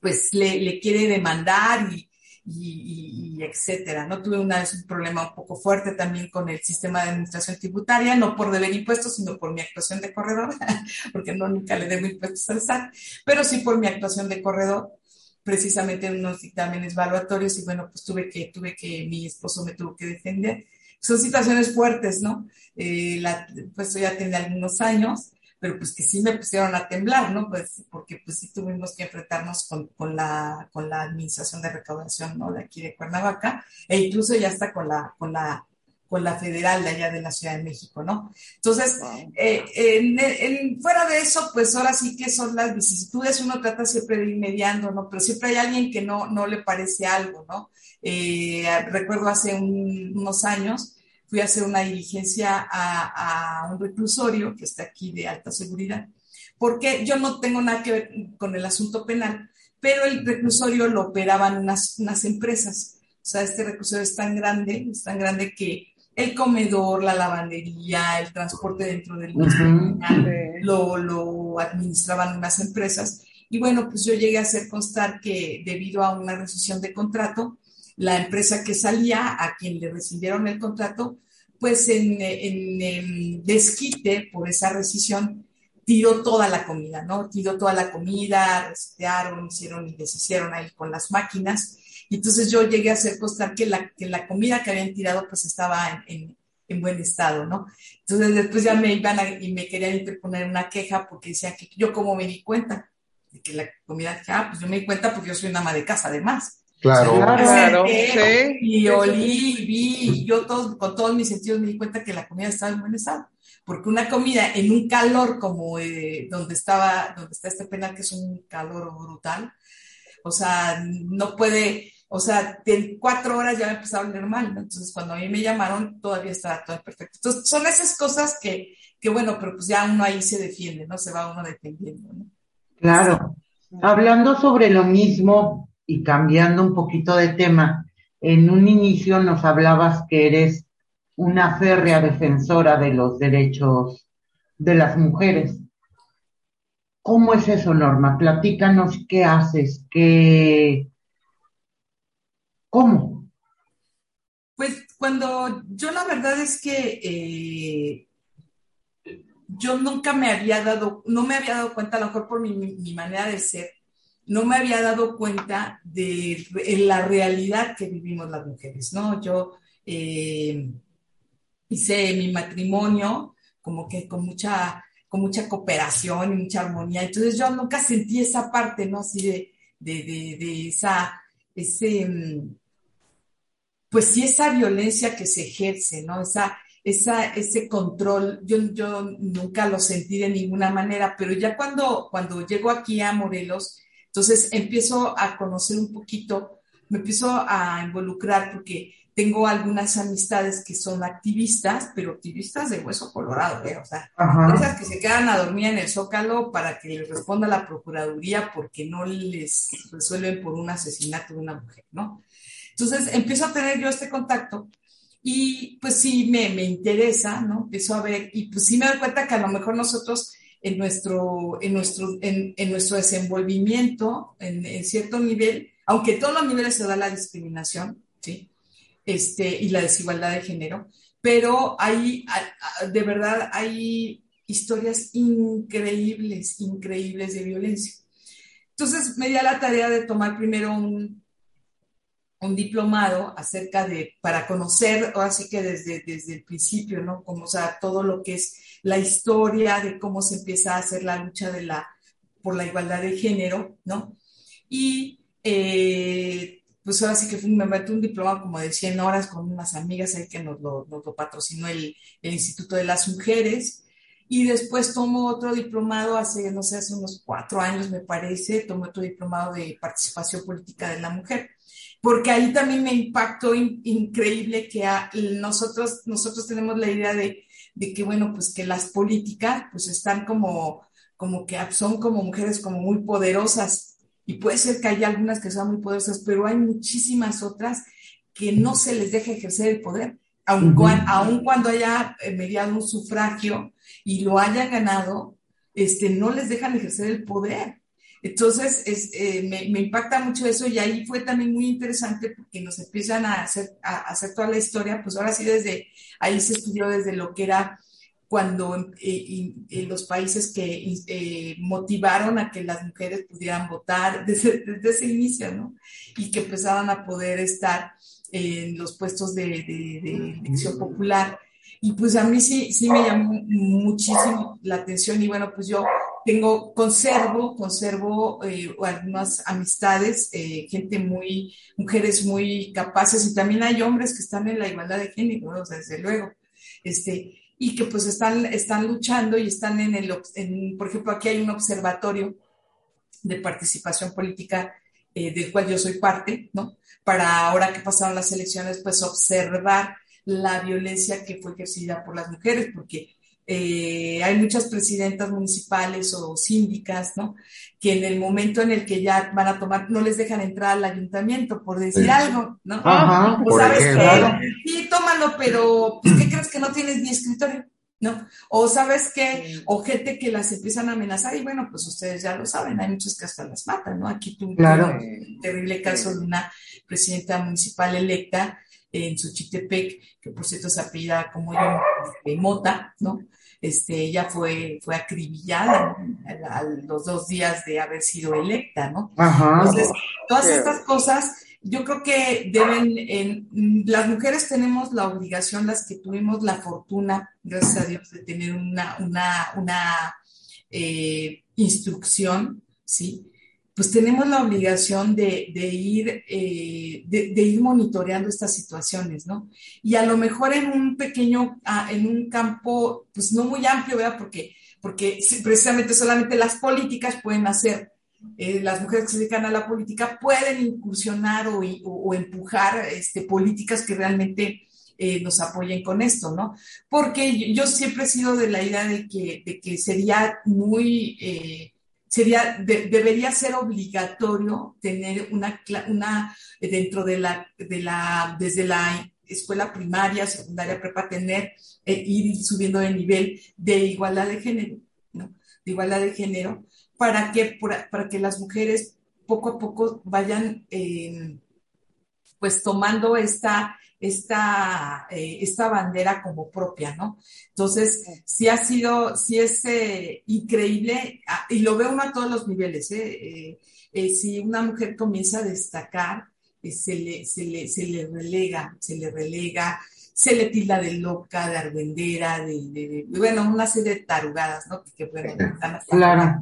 S4: pues le, le, quiere demandar y, y, y, etcétera, ¿no? Tuve una vez un problema un poco fuerte también con el sistema de administración tributaria, no por deber impuestos, sino por mi actuación de corredor, porque no nunca le debo impuestos al SAT, pero sí por mi actuación de corredor precisamente en unos dictámenes evaluatorios y bueno, pues tuve que, tuve que, mi esposo me tuvo que defender son situaciones fuertes, ¿no? Eh, la, pues ya tiene algunos años, pero pues que sí me pusieron a temblar, ¿no? Pues porque pues sí tuvimos que enfrentarnos con, con, la, con la administración de recaudación, ¿no? De aquí de Cuernavaca, e incluso ya está con la, con la, con la federal de allá de la Ciudad de México, ¿no? Entonces, eh, en, en, fuera de eso, pues ahora sí que son las vicisitudes, uno trata siempre de ir mediando, ¿no? Pero siempre hay alguien que no, no le parece algo, ¿no? Eh, recuerdo hace unos años, fui a hacer una diligencia a, a, un reclusorio que está aquí de alta seguridad, porque yo no tengo nada que ver con el asunto penal, pero el reclusorio lo operaban unas, unas empresas. O sea, este reclusorio es tan grande, es tan grande que el comedor, la lavandería, el transporte dentro del mismo, lo, lo administraban unas empresas. Y bueno, pues yo llegué a hacer constar que debido a una rescisión de contrato, la empresa que salía, a quien le recibieron el contrato, pues en, en, desquite por esa rescisión, tiró toda la comida, ¿no? Tiró toda la comida, resetearon, hicieron y deshicieron ahí con las máquinas. Y entonces yo llegué a hacer constar que la, que la comida que habían tirado pues estaba en, en, buen estado, ¿no? Entonces después ya me iban a, y me querían interponer una queja porque decían que yo como me di cuenta de que la comida, ah, pues yo me di cuenta porque yo soy una ama de casa además.
S3: Claro,
S1: claro, sí.
S4: Y olí, vi, y yo todos, con todos mis sentidos me di cuenta que la comida estaba en buen estado porque una comida en un calor como eh, donde estaba, donde está este penal, que es un calor brutal, o sea, no puede, o sea, en cuatro horas ya me empezaba a oler mal, Entonces, cuando a mí me llamaron, todavía estaba todo perfecto. Entonces, son esas cosas que, que, bueno, pero pues ya uno ahí se defiende, ¿no? Se va uno defendiendo, ¿no?
S2: Claro. Hablando sobre lo mismo y cambiando un poquito de tema, en un inicio nos hablabas que eres una férrea defensora de los derechos de las mujeres. ¿Cómo es eso, Norma? Platícanos qué haces, qué... ¿Cómo?
S4: Pues cuando yo la verdad es que eh, yo nunca me había dado, no me había dado cuenta, a lo mejor por mi, mi manera de ser, no me había dado cuenta de, la realidad que vivimos las mujeres, ¿no? Yo eh, hice mi matrimonio como que con mucha, con mucha cooperación y mucha armonía. Entonces yo nunca sentí esa parte, ¿no? Así de, de, de, esa, ese, pues sí, esa violencia que se ejerce, ¿no? Esa, esa, ese control, yo, yo nunca lo sentí de ninguna manera, pero ya cuando, cuando llego aquí a Morelos, entonces empiezo a conocer un poquito, me empiezo a involucrar porque tengo algunas amistades que son activistas, pero activistas de hueso colorado, ¿eh? o sea, esas que se quedan a dormir en el zócalo para que les responda la procuraduría porque no les resuelven por un asesinato de una mujer, ¿no? Entonces empiezo a tener yo este contacto y pues sí me, me interesa, ¿no? Empiezo a ver y pues sí me doy cuenta que a lo mejor nosotros en nuestro, en nuestro, en, en nuestro desenvolvimiento, en, en cierto nivel, aunque en todos los niveles se da la discriminación, ¿sí? Este, y la desigualdad de género, pero hay, de verdad, hay historias increíbles, increíbles de violencia. Entonces me di la tarea de tomar primero un, diplomado acerca de, para conocer, ahora sí que desde, desde el principio, ¿no? Como, o sea, todo lo que es la historia de cómo se empieza a hacer la lucha de la, por la igualdad de género, ¿no? Y eh, pues ahora sí que me metí un diploma como de 100 horas con unas amigas ahí que nos lo, nos lo patrocinó el, el, Instituto de las Mujeres. Y después tomo otro diplomado hace, no sé, hace unos cuatro años me parece, tomo otro diplomado de participación política de la mujer. Porque ahí también me impactó increíble que nosotros, nosotros tenemos la idea de, de que, bueno, pues que las políticas pues están como, como que son como mujeres como muy poderosas y puede ser que haya algunas que sean muy poderosas, pero hay muchísimas otras que no se les deja ejercer el poder, aun, cuando haya eh, mediado un sufragio y lo hayan ganado, este, no les dejan ejercer el poder. Entonces, es, eh, me, me, impacta mucho eso y ahí fue también muy interesante porque nos empiezan a hacer, a hacer toda la historia, pues ahora sí desde, ahí se estudió desde lo que era cuando eh, los países que eh, motivaron a que las mujeres pudieran votar desde, desde, ese inicio, ¿no? Y que empezaban a poder estar en los puestos de, de, elección popular. Y pues a mí sí, sí me llamó muchísimo la atención y bueno, pues yo tengo, conservo, conservo eh, algunas amistades, eh, gente muy, mujeres muy capaces y también hay hombres que están en la igualdad de género, ¿no? o sea, desde luego. Este, y que pues están, están luchando y están en el, en, por ejemplo, aquí hay un observatorio de participación política eh, del cual yo soy parte, ¿no? Para ahora que pasaron las elecciones, pues observar la violencia que fue ejercida por las mujeres, porque eh, hay muchas presidentas municipales o síndicas, ¿no? Que en el momento en el que ya van a tomar, no les dejan entrar al ayuntamiento por decir algo, ¿no?
S2: Ajá,
S4: pues sabes que, pero pues, ¿qué crees que no tienes ni escritorio? ¿No? O sabes que, o gente que las empiezan a amenazar, y bueno, pues ustedes ya lo saben, hay muchos que hasta las matan, ¿no? Aquí tuve un terrible caso de una presidenta municipal electa en Suchitepec, que por cierto se apellida como yo, de Mota, ¿no? este, ella fue, fue acribillada a, los dos días de haber sido electa, ¿no? Entonces, todas estas cosas, yo creo que deben, en, las mujeres tenemos la obligación, las que tuvimos la fortuna, gracias a Dios, de tener una, una, una eh, instrucción, ¿sí? pues tenemos la obligación de, ir, eh, de, ir monitoreando estas situaciones, ¿no? Y a lo mejor en un pequeño, ah, en un campo, pues no muy amplio, ¿verdad? Porque, porque precisamente solamente las políticas pueden hacer, eh, las mujeres que se dedican a la política pueden incursionar o, empujar este, políticas que realmente eh, nos apoyen con esto, ¿no? Porque yo siempre he sido de la idea de que, de que sería muy sería, debería ser obligatorio tener una, una dentro de la, de la, desde la escuela primaria, secundaria, prepa, tener, eh, ir subiendo de nivel de igualdad de género, ¿no? De igualdad de género, para que, para que las mujeres poco a poco vayan, eh, pues tomando esta, esta, eh, esta bandera como propia, ¿no? Entonces, sí ha sido, sí es eh, increíble, ah, y lo veo uno a todos los niveles, ¿eh? si una mujer comienza a destacar, se le, se, le, se, le, relega, se le relega, se le tilda de loca, de argüendera, de, bueno, una serie de tarugadas, ¿no? Que, bueno, claro.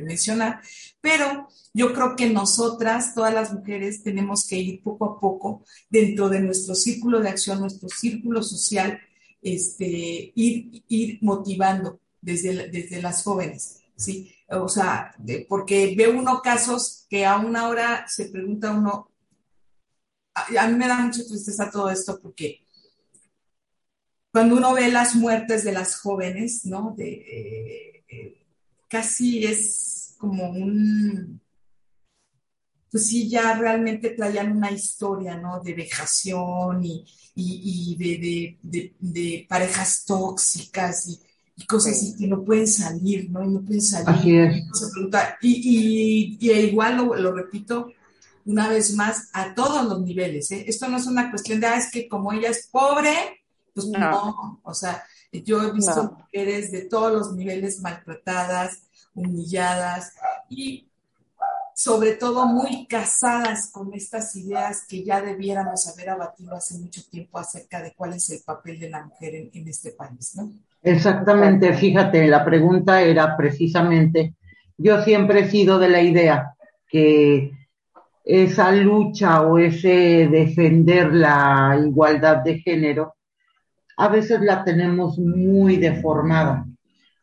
S4: Mencionar, pero yo creo que nosotras, todas las mujeres, tenemos que ir poco a poco dentro de nuestro círculo de acción, nuestro círculo social, este, ir, ir motivando desde, desde las jóvenes, ¿sí? O sea, porque ve uno casos que a una hora se pregunta uno, a, mí me da mucha tristeza todo esto porque cuando uno ve las muertes de las jóvenes, ¿no? De, eh, eh, casi es como un, pues sí, ya realmente traían una historia, ¿no? De vejación y, de, parejas tóxicas y, cosas así que no pueden salir, ¿no? Y no pueden salir. Y, y, igual lo, repito una vez más a todos los niveles, ¿eh? Esto no es una cuestión de, ah, es que como ella es pobre, pues no, o sea, yo he visto mujeres de todos los niveles maltratadas, humilladas y sobre todo muy casadas con estas ideas que ya debiéramos haber abatido hace mucho tiempo acerca de cuál es el papel de la mujer en, este país, ¿no?
S2: Exactamente, fíjate, la pregunta era precisamente, yo siempre he sido de la idea que esa lucha o ese defender la igualdad de género, a veces la tenemos muy deformada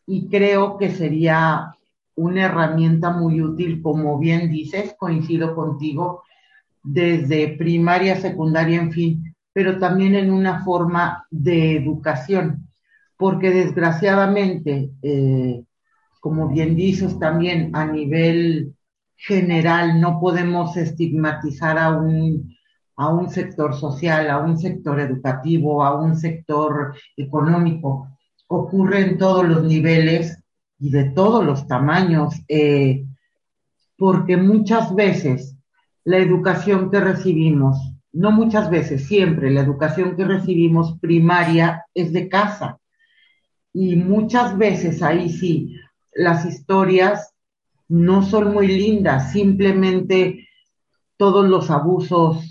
S2: y creo que sería una herramienta muy útil, como bien dices, coincido contigo, desde primaria, secundaria, en fin, pero también en una forma de educación, porque desgraciadamente, eh, como bien dices también a nivel general, no podemos estigmatizar a un, a un sector social, a un sector educativo, a un sector económico. Ocurre en todos los niveles y de todos los tamaños, eh, porque muchas veces la educación que recibimos, no muchas veces, siempre la educación que recibimos primaria es de casa. Y muchas veces ahí sí, las historias no son muy lindas, simplemente todos los abusos,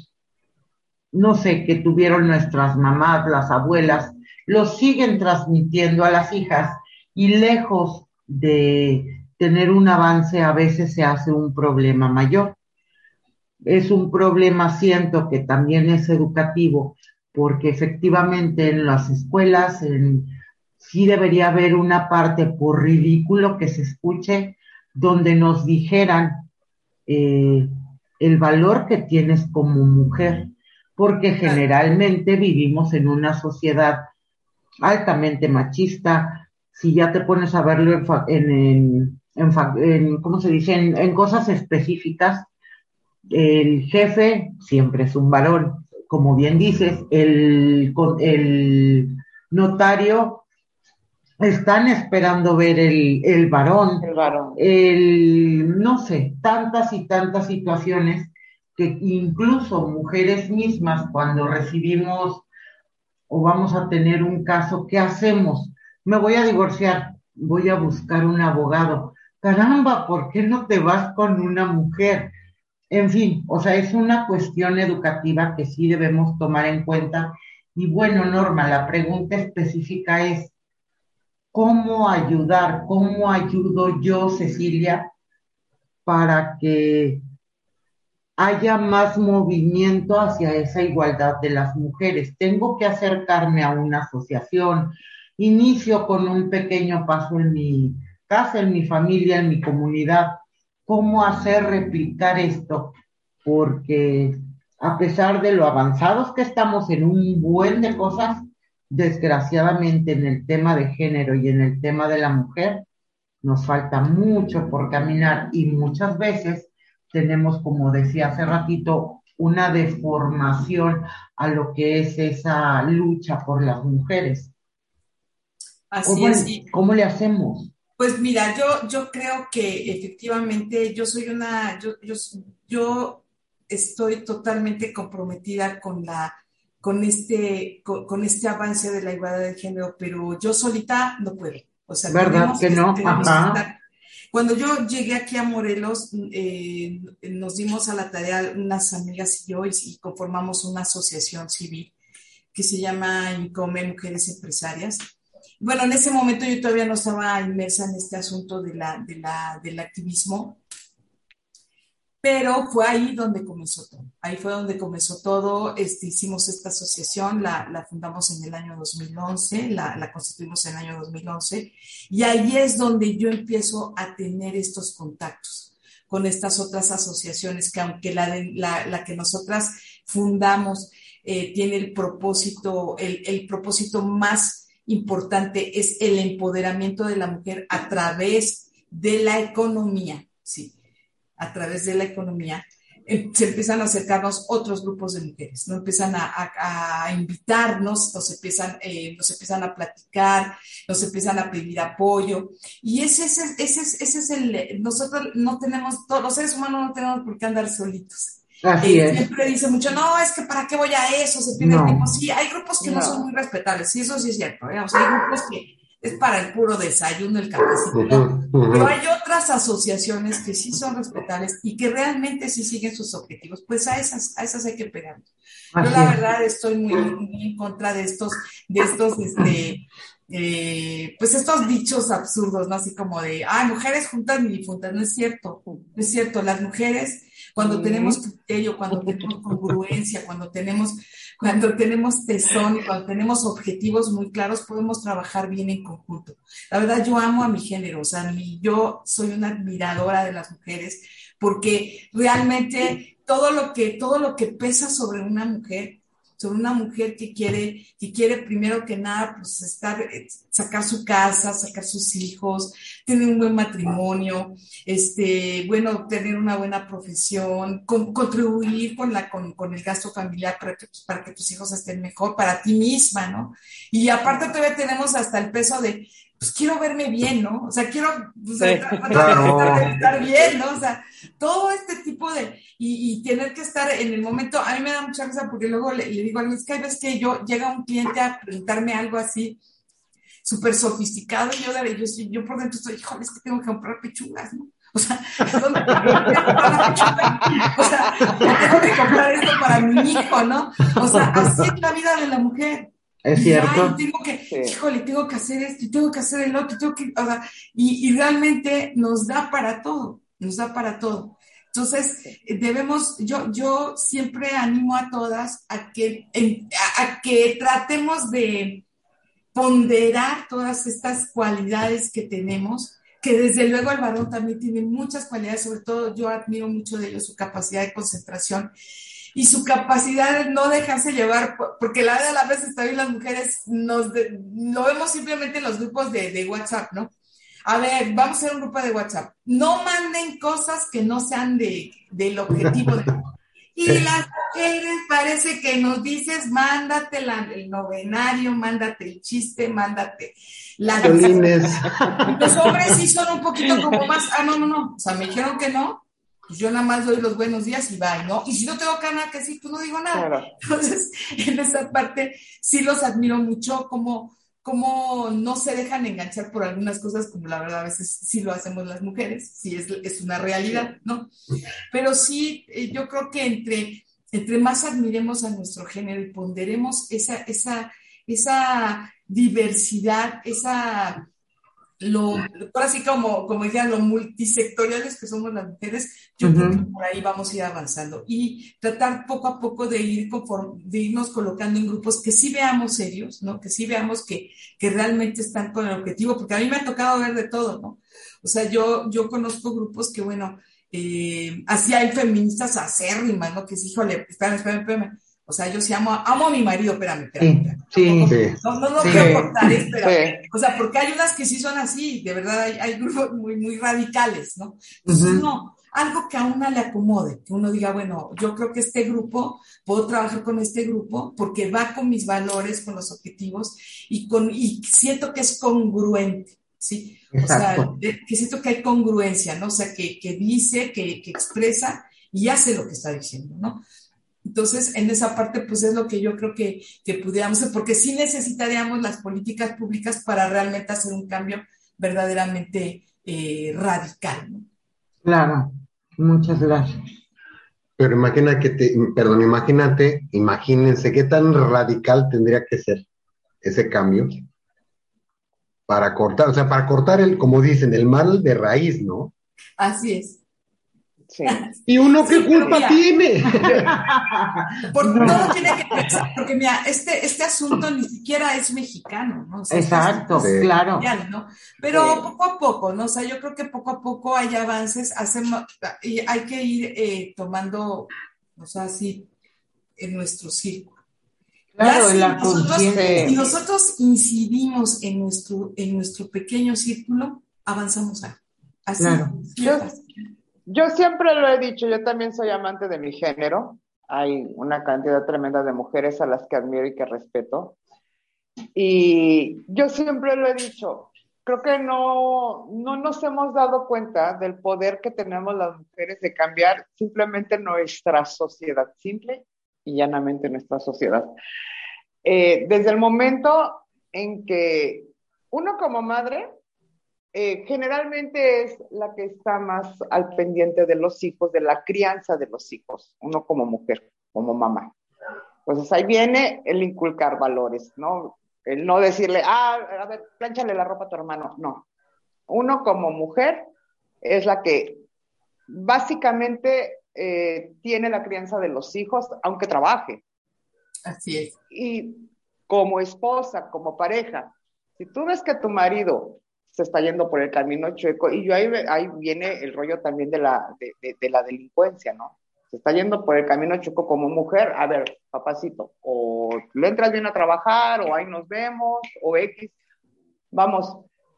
S2: no sé, que tuvieron nuestras mamás, las abuelas, los siguen transmitiendo a las hijas y lejos de tener un avance a veces se hace un problema mayor. Es un problema, siento que también es educativo, porque efectivamente en las escuelas sí debería haber una parte, por ridículo que se escuche, donde nos dijeran eh, el valor que tienes como mujer, porque generalmente vivimos en una sociedad altamente machista, si ya te pones a verlo en, en, ¿cómo se dice? En, cosas específicas, el jefe siempre es un varón, como bien dices, el, el notario están esperando ver el, el varón,
S1: el varón,
S2: el, no sé, tantas y tantas situaciones que incluso mujeres mismas cuando recibimos o vamos a tener un caso, ¿qué hacemos? me voy a divorciar, voy a buscar un abogado. Caramba, ¿por qué no te vas con una mujer? En fin, o sea, es una cuestión educativa que sí debemos tomar en cuenta. Y bueno, Norma, la pregunta específica es, ¿cómo ayudar? ¿Cómo ayudo yo, Cecilia, para que haya más movimiento hacia esa igualdad de las mujeres? Tengo que acercarme a una asociación, inicio con un pequeño paso en mi casa, en mi familia, en mi comunidad. Cómo hacer replicar esto, porque a pesar de lo avanzados que estamos en un buen de cosas, desgraciadamente en el tema de género y en el tema de la mujer, nos falta mucho por caminar y muchas veces tenemos, como decía hace ratito, una deformación a lo que es esa lucha por las mujeres.
S4: Así es.
S2: ¿Cómo le hacemos?
S4: Pues mira, yo, yo creo que efectivamente yo soy una, yo, yo, estoy totalmente comprometida con la, con este, con, este avance de la igualdad de género, pero yo solita no puedo. O sea,
S2: ¿verdad que no?
S4: Cuando yo llegué aquí a Morelos, eh, nos dimos a la tarea unas amigas y yo y, conformamos una asociación civil que se llama INCOME Mujeres Empresarias. Bueno, en ese momento yo todavía no estaba inmersa en este asunto de del activismo, pero fue ahí donde comenzó todo. Ahí fue donde comenzó todo. Este, hicimos esta asociación, la, fundamos en el año 2011, la, constituimos en el año 2011, y ahí es donde yo empiezo a tener estos contactos con estas otras asociaciones que aunque la, la, que nosotras fundamos eh, tiene el propósito, el, el propósito más importante es el empoderamiento de la mujer a través de la economía, ¿sí? A través de la economía. Eh, se empiezan a acercarnos otros grupos de mujeres, ¿no? Empiezan a, invitarnos, nos empiezan, eh, nos empiezan a platicar, nos empiezan a pedir apoyo. Y ese, ese, ese, ese es el, nosotros no tenemos, todos los seres humanos no tenemos por qué andar solitos
S2: Así es.
S4: Siempre dice mucho, no, es que para qué voy a eso, se pierde el tiempo. Sí, hay grupos que no. son muy respetables, sí, eso sí es cierto. ¿eh? O sea, hay grupos que es para el puro desayuno, el cafecito. Pero hay otras asociaciones que sí son respetables y que realmente sí siguen sus objetivos. Pues a esas, a esas hay que pegar. Yo la verdad estoy muy, muy en contra de estos, de estos, este, eh, pues estos dichos absurdos, ¿no? Así como de, ah, mujeres juntas ni difuntas. No es cierto, no es cierto. Las mujeres cuando tenemos criterio, cuando tenemos congruencia, cuando tenemos, cuando tenemos tesón cuando tenemos objetivos muy claros, podemos trabajar bien en conjunto. La verdad, yo amo a mi género, o sea, yo soy una admiradora de las mujeres porque realmente todo lo que, todo lo que pesa sobre una mujer sobre una mujer que quiere, que quiere primero que nada, pues estar, eh, sacar su casa, sacar sus hijos, tener un buen matrimonio, este, bueno, tener una buena profesión, contribuir con la, con, con, el gasto familiar para para que tus hijos estén mejor, para ti misma, ¿no? Y aparte todavía tenemos hasta el peso de, pues quiero verme bien, ¿no? O sea, quiero pues, estar, bien, ¿no? O sea, todo este tipo de, y, tener que estar en el momento, a mí me da mucha risa porque luego le, digo a alguien, es que hay veces que yo, llega un cliente a preguntarme algo así, súper sofisticado, y yo, yo, yo por dentro estoy, híjole, es que tengo que comprar pechugas, ¿no? O sea, ¿dónde O sea, tengo que comprar esto para mi hijo, ¿no? O sea, así es la vida de la mujer.
S2: Es cierto.
S4: Y, tengo que, híjole, tengo que hacer esto, y tengo que hacer el otro, tengo que, o sea, y, y, realmente nos da para todo, nos da para todo. Entonces, debemos, yo, yo siempre animo a todas a que, a, que tratemos de ponderar todas estas cualidades que tenemos, que desde luego el varón también tiene muchas cualidades, sobre todo yo admiro mucho de ellos su capacidad de concentración y su capacidad de no dejarse llevar, porque la verdad a veces también las mujeres nos lo vemos simplemente en los grupos de, de, WhatsApp, ¿no? A ver, vamos a hacer un grupo de WhatsApp. No manden cosas que no sean de, del objetivo de... Y las mujeres parece que nos dices, mándate la, el novenario, mándate el chiste, mándate la... Los hombres sí son un poquito como más, ah, no, no, no, o sea, me dijeron que no, pues yo nada más doy los buenos días y bye, ¿no? Y si no tengo nada que decir, pues no digo nada. Entonces, en esa parte sí los admiro mucho, como, cómo no se dejan enganchar por algunas cosas, como la verdad a veces sí lo hacemos las mujeres, sí es, es una realidad, ¿no? Pero sí, eh, yo creo que entre, entre más admiremos a nuestro género y ponderemos esa, esa, esa diversidad, esa lo, así como, como decían, lo multisectoriales que somos las mujeres, yo creo que por ahí vamos a ir avanzando y tratar poco a poco de ir de irnos colocando en grupos que sí veamos serios, ¿no? Que sí veamos que, que realmente están con el objetivo, porque a mí me ha tocado ver de todo, ¿no? O sea, yo, yo conozco grupos que, bueno, eh, así hay feministas acérrimas, ¿no? Que sí, híjole, espérame, espérame, espérame o sea, yo sí amo, amo a mi marido, espérame, espérame.
S2: Sí, sí.
S4: No, no, no quiero cortar, espérame. O sea, porque hay unas que sí son así, de verdad, hay, hay grupos muy, muy radicales, ¿no? Entonces, no, algo que a una le acomode, que uno diga, bueno, yo creo que este grupo, puedo trabajar con este grupo porque va con mis valores, con los objetivos y, con, y siento que es congruente, ¿sí? O sea, que siento que hay congruencia, ¿no? O sea, que, que dice, que, que expresa y hace lo que está diciendo, ¿no? Entonces, en esa parte, pues es lo que yo creo que, que pudiéramos hacer, porque sí necesitaríamos las políticas públicas para realmente hacer un cambio verdaderamente eh, radical. ¿no?
S2: Claro, muchas gracias.
S3: Pero imagina que te, perdón, imagínate, imagínense qué tan radical tendría que ser ese cambio para cortar, o sea, para cortar el, como dicen, el mal de raíz, ¿no?
S4: Así es.
S3: ¿Y uno qué culpa tiene?
S4: Por todo tiene que pensar, porque mira, este, este asunto ni siquiera es mexicano, ¿no?
S2: Exacto, claro.
S4: Pero poco a poco, ¿no? O sea, yo creo que poco a poco hay avances, hacemos, y hay que ir eh, tomando, o sea, así, en nuestro círculo.
S2: Claro, en la
S4: nosotros, si nosotros incidimos en nuestro, en nuestro pequeño círculo, avanzamos a Así.
S1: Claro. Yo siempre lo he dicho, yo también soy amante de mi género. Hay una cantidad tremenda de mujeres a las que admiro y que respeto. Y yo siempre lo he dicho, creo que no, no nos hemos dado cuenta del poder que tenemos las mujeres de cambiar simplemente nuestra sociedad, simple y llanamente nuestra sociedad. Eh, desde el momento en que uno como madre eh, generalmente es la que está más al pendiente de los hijos, de la crianza de los hijos, uno como mujer, como mamá. Entonces ahí viene el inculcar valores, ¿no? El no decirle, ah, a ver, plánchale la ropa a tu hermano, no. Uno como mujer es la que básicamente eh, tiene la crianza de los hijos, aunque trabaje.
S4: Así es.
S1: Y como esposa, como pareja, si tú ves que tu marido se está yendo por el camino chueco. Y yo ahí, ahí viene el rollo también de la, de, la delincuencia, ¿no? Se está yendo por el camino chueco como mujer. A ver, papacito, o le entras bien a trabajar, o ahí nos vemos, o X. Vamos,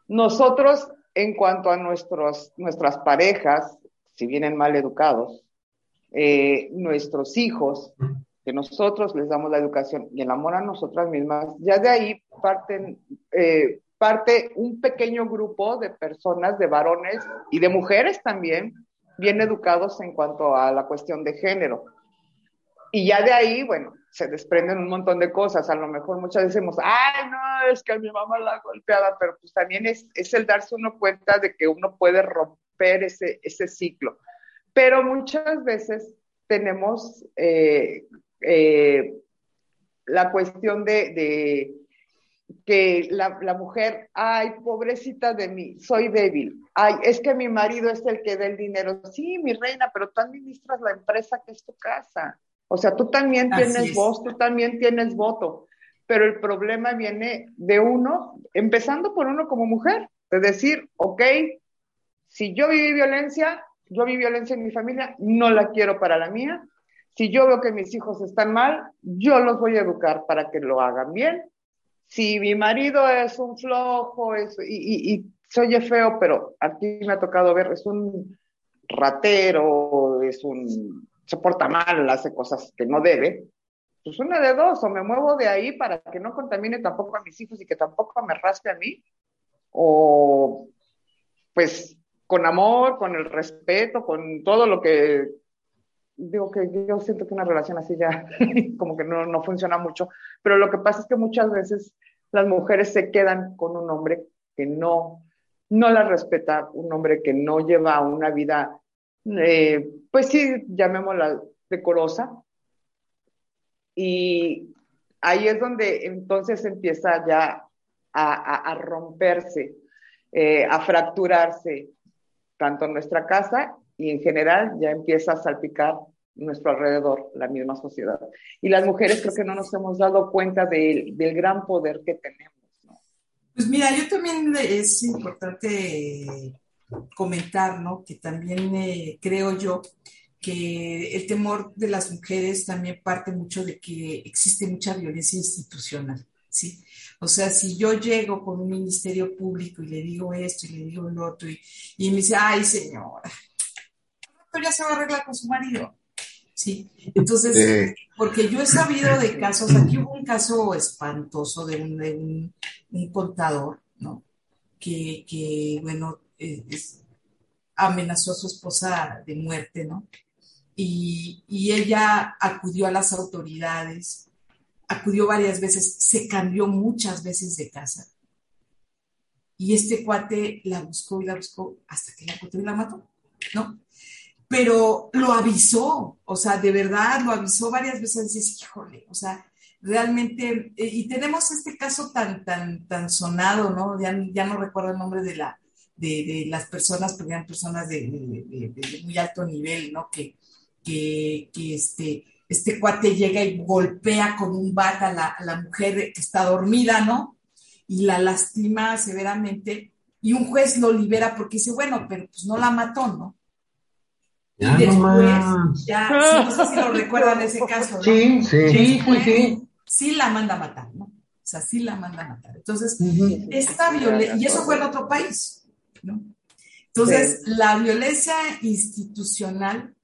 S1: nosotros en cuanto a nuestros, nuestras parejas, si vienen mal educados, eh, nuestros hijos, que nosotros les damos la educación y el amor a nosotras mismas, ya de ahí parten eh, parte un pequeño grupo de personas, de varones y de mujeres también, bien educados en cuanto a la cuestión de género. Y ya de ahí, bueno, se desprenden un montón de cosas. A lo mejor muchas decimos, ay, no, es que mi mamá la golpeada, pero pues también es, es el darse uno cuenta de que uno puede romper ese, ese ciclo. Pero muchas veces tenemos eh, eh, la cuestión de que la, la, mujer, ay, pobrecita de mí, soy débil, ay, es que mi marido es el que da el dinero. Sí, mi reina, pero tú administras la empresa que es tu casa. O sea, tú también tienes voz, tú también tienes voto. Pero el problema viene de uno, empezando por uno como mujer, de decir, ok, si yo viví violencia, yo vi violencia en mi familia, no la quiero para la mía. Si yo veo que mis hijos están mal, yo los voy a educar para que lo hagan bien si mi marido es un flojo y, y, y, feo, pero aquí me ha tocado ver, es un ratero, es un, se porta mal, hace cosas que no debe, pues una de dos, o me muevo de ahí para que no contamine tampoco a mis hijos y que tampoco me raspe a mí, o pues con amor, con el respeto, con todo lo que digo que yo siento que una relación así ya como que no, no, funciona mucho, pero lo que pasa es que muchas veces las mujeres se quedan con un hombre que no, no las respeta, un hombre que no lleva una vida, eh, pues sí, llamémosla decorosa. Y ahí es donde entonces empieza ya a, romperse, eh, a fracturarse, tanto nuestra casa y en general ya empieza a salpicar nuestro alrededor, la misma sociedad. Y las mujeres creo que no nos hemos dado cuenta del gran poder que tenemos.
S4: Pues mira, yo también es importante comentar, ¿no? Que también eh, creo yo que el temor de las mujeres también parte mucho de que existe mucha violencia institucional, ¿sí? O sea, si yo llego con un ministerio público y le digo esto y le digo lo otro y, y me dice, ay señora, ya se va a arreglar con su marido. Sí, entonces, porque yo he sabido de casos, aquí hubo un caso espantoso de un, contador, ¿no? Que, bueno, eh, amenazó a su esposa de muerte, ¿no? Y, y, ella acudió a las autoridades, acudió varias veces, se cambió muchas veces de casa. Y este cuate la buscó y la buscó hasta que la encontró y la mató, ¿no? Pero lo avisó, o sea, de verdad lo avisó varias veces, dices, híjole, o sea, realmente, eh, y tenemos este caso tan, tan, tan sonado, ¿no? Ya, ya no recuerdo el nombre de, la, de, las personas, pero eran personas de, muy alto nivel, ¿no? Que, que, este, este cuate llega y golpea con un bat a la, a la mujer que está dormida, ¿no? Y la lastima severamente, y un juez lo libera porque dice, bueno, pero pues no la mató, ¿no?
S2: Ya
S4: y después, ya, sí, no sé si lo recuerdan ese caso, ¿no?
S2: Sí, sí, sí, sí,
S4: sí. la manda a matar, ¿no? O sea, sí la manda a matar. Entonces, esta violencia, y eso fue en otro país, ¿no? Entonces, la violencia institucional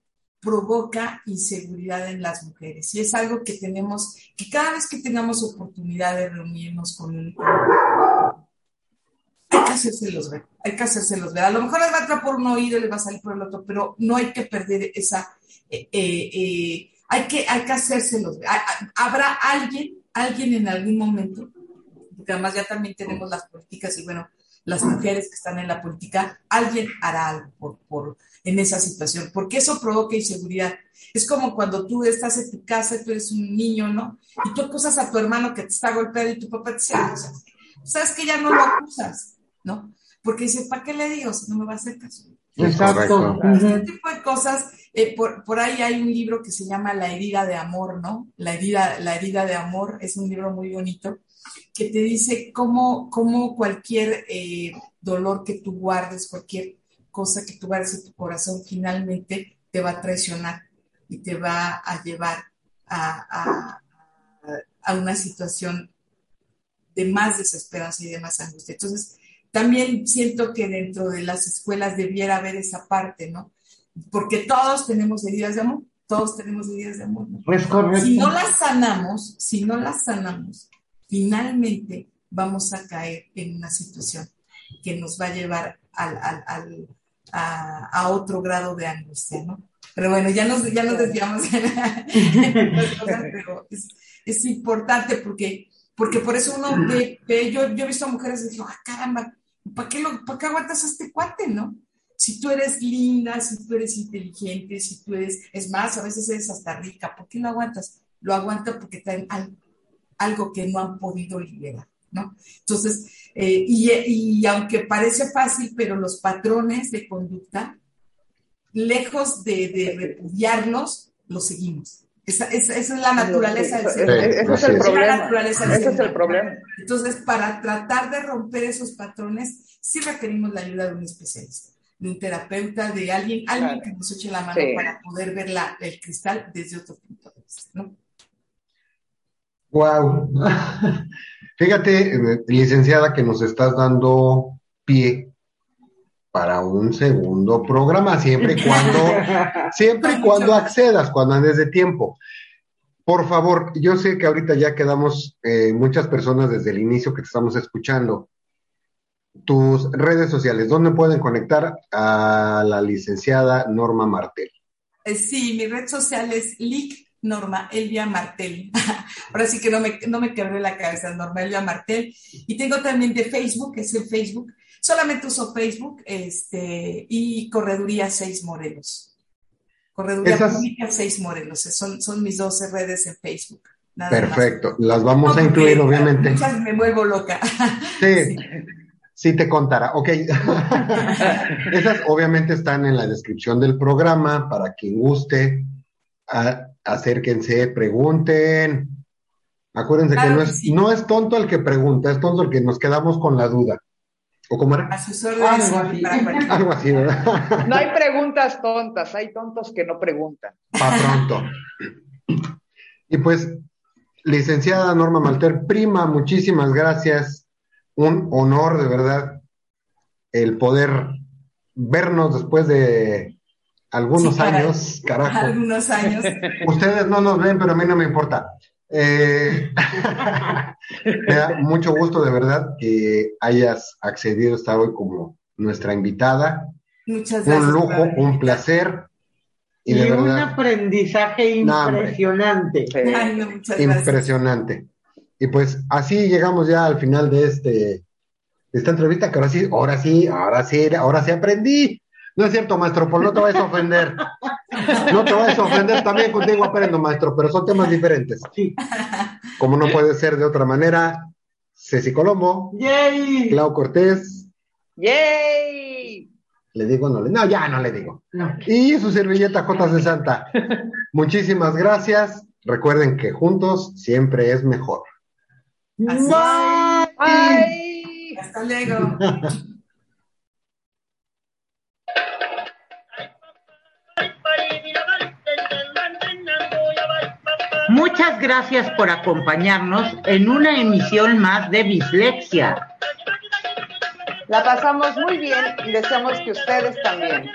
S4: provoca inseguridad en las mujeres y es algo que tenemos, que cada vez que tengamos oportunidad de reunirnos con un, hay que hacérselos ver, hay que hacérselos ver. A lo mejor les va a entrar por un oído y les va a salir por el otro, pero no hay que perder esa, eh, eh, eh, hay, que, hay que hacérselos ver. Habrá alguien, alguien en algún momento, porque además ya también tenemos las políticas y bueno, las mujeres que están en la política, alguien hará algo por, por, en esa situación, porque eso provoca inseguridad. Es como cuando tú estás en tu casa, tú eres un niño, ¿no? Y tú acusas a tu hermano que te está golpeando y tu papá te dice, ah, sabes que ya no lo acusas ¿no? Porque dice, ¿para qué le digo si no me va a hacer caso?
S2: Exacto.
S4: Este tipo de cosas, eh, por, por, ahí hay un libro que se llama La herida de amor, ¿no? La herida, la herida de amor es un libro muy bonito que te dice cómo, cómo cualquier eh, dolor que tú guardes, cualquier cosa que tú guardes en tu corazón, finalmente te va a traicionar y te va a llevar a, a, a una situación de más desesperanza y de más angustia. Entonces, también siento que dentro de las escuelas debiera haber esa parte, ¿no? Porque todos tenemos heridas de amor, todos tenemos heridas de amor. Si no las sanamos, si no las sanamos, finalmente vamos a caer en una situación que nos va a llevar al, al, al, a, a, otro grado de angustia, ¿no? Pero bueno, ya nos, ya nos desviamos pero es, es, importante porque, porque por eso uno ve, ve yo, yo he visto a mujeres y digo, ah, caramba, ¿para qué, lo, ¿para qué aguantas este cuate, no? Si tú eres linda, si tú eres inteligente, si tú eres, es más, a veces eres hasta rica, ¿por qué no aguantas? Lo aguanta porque traen algo, que no han podido liberar, ¿no? Entonces, eh, y, aunque parece fácil, pero los patrones de conducta, lejos de repudiarlos, los seguimos. Esa, esa, es la naturaleza del ser
S1: Ese es el problema. Ese es el problema.
S4: Entonces, para tratar de romper esos patrones, sí requerimos la ayuda de un especialista, de un terapeuta, de alguien, alguien que nos eche la mano para poder ver la, el cristal desde otro punto de vista, ¿no?
S3: Wow. Fíjate, eh, licenciada, que nos estás dando pie para un segundo programa, siempre y cuando, siempre y cuando accedas, cuando andes de tiempo. Por favor, yo sé que ahorita ya quedamos eh, muchas personas desde el inicio que te estamos escuchando. Tus redes sociales, ¿dónde pueden conectar a la licenciada Norma Martel?
S4: Eh, sí, mi red social es LIC Norma Elvia Martel. Ahora sí que no me, no me quebré la cabeza, Norma Elvia Martel. Y tengo también de Facebook, que es el Facebook. Solamente uso Facebook este, y Correduría 6 Morelos. Correduría
S3: Esas-
S4: Pública 6 Morelos. Son, son mis 12 redes en Facebook. Nada
S3: Perfecto. Las vamos a incluir, obviamente.
S4: Muchas me vuelvo loca.
S3: Sí, sí te contará. Ok. Esas obviamente están en la descripción del programa para quien guste. A- acérquense, pregunten. Acuérdense
S4: Claro
S3: que no es,
S4: sí.
S3: no es tonto el que pregunta, es tonto el que nos quedamos con la duda. ¿O cómo era?
S4: A sus órdenes
S2: Algo así.
S4: para cualquier-
S3: Algo así, ¿verdad?
S1: No hay preguntas tontas, hay tontos que no preguntan.
S3: Para pronto. Y pues, licenciada Norma Malter, prima, muchísimas gracias. Un honor, de verdad, el poder vernos después de algunos
S4: Sí,
S3: años, carajo.
S4: algunos años.
S3: Ustedes no nos ven, pero a mí no me importa. Eh, me da mucho gusto, de verdad, que hayas accedido a estar hoy como nuestra invitada.
S4: Muchas gracias.
S3: Un lujo, un placer. Y
S2: Y,
S3: de
S2: un
S3: verdad,
S2: aprendizaje impresionante.
S1: Sí.
S4: Ay, no, muchas gracias.
S3: impresionante. Y pues así llegamos ya al final de este de esta entrevista, que ahora sí, ahora sí, ahora sí, ahora sí aprendí. No es cierto, maestro, pues no te vayas a ofender. No te vayas a ofender, también contigo aprendo, maestro, pero son temas diferentes.
S2: Sí.
S3: Como no puede ser de otra manera, Ceci Colombo,
S2: ¡Yay!
S3: Clau Cortés,
S1: ¡Yay!
S3: le digo, no le, no, ya no le digo.
S2: No.
S3: Y su servilleta Jotas de Santa. Muchísimas gracias. Recuerden que juntos siempre es mejor.
S4: Así.
S2: Bye.
S4: Hasta luego.
S2: Muchas gracias por acompañarnos en una emisión más de Bislexia.
S1: La pasamos muy bien y deseamos que ustedes también.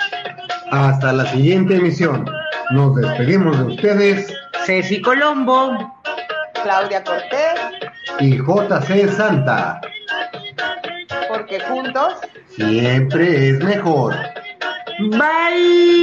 S3: Hasta la siguiente emisión. Nos despedimos de ustedes
S2: Ceci Colombo.
S1: Claudia Cortés,
S3: y JC Santa.
S1: porque juntos
S3: Siempre es mejor.
S2: Bye.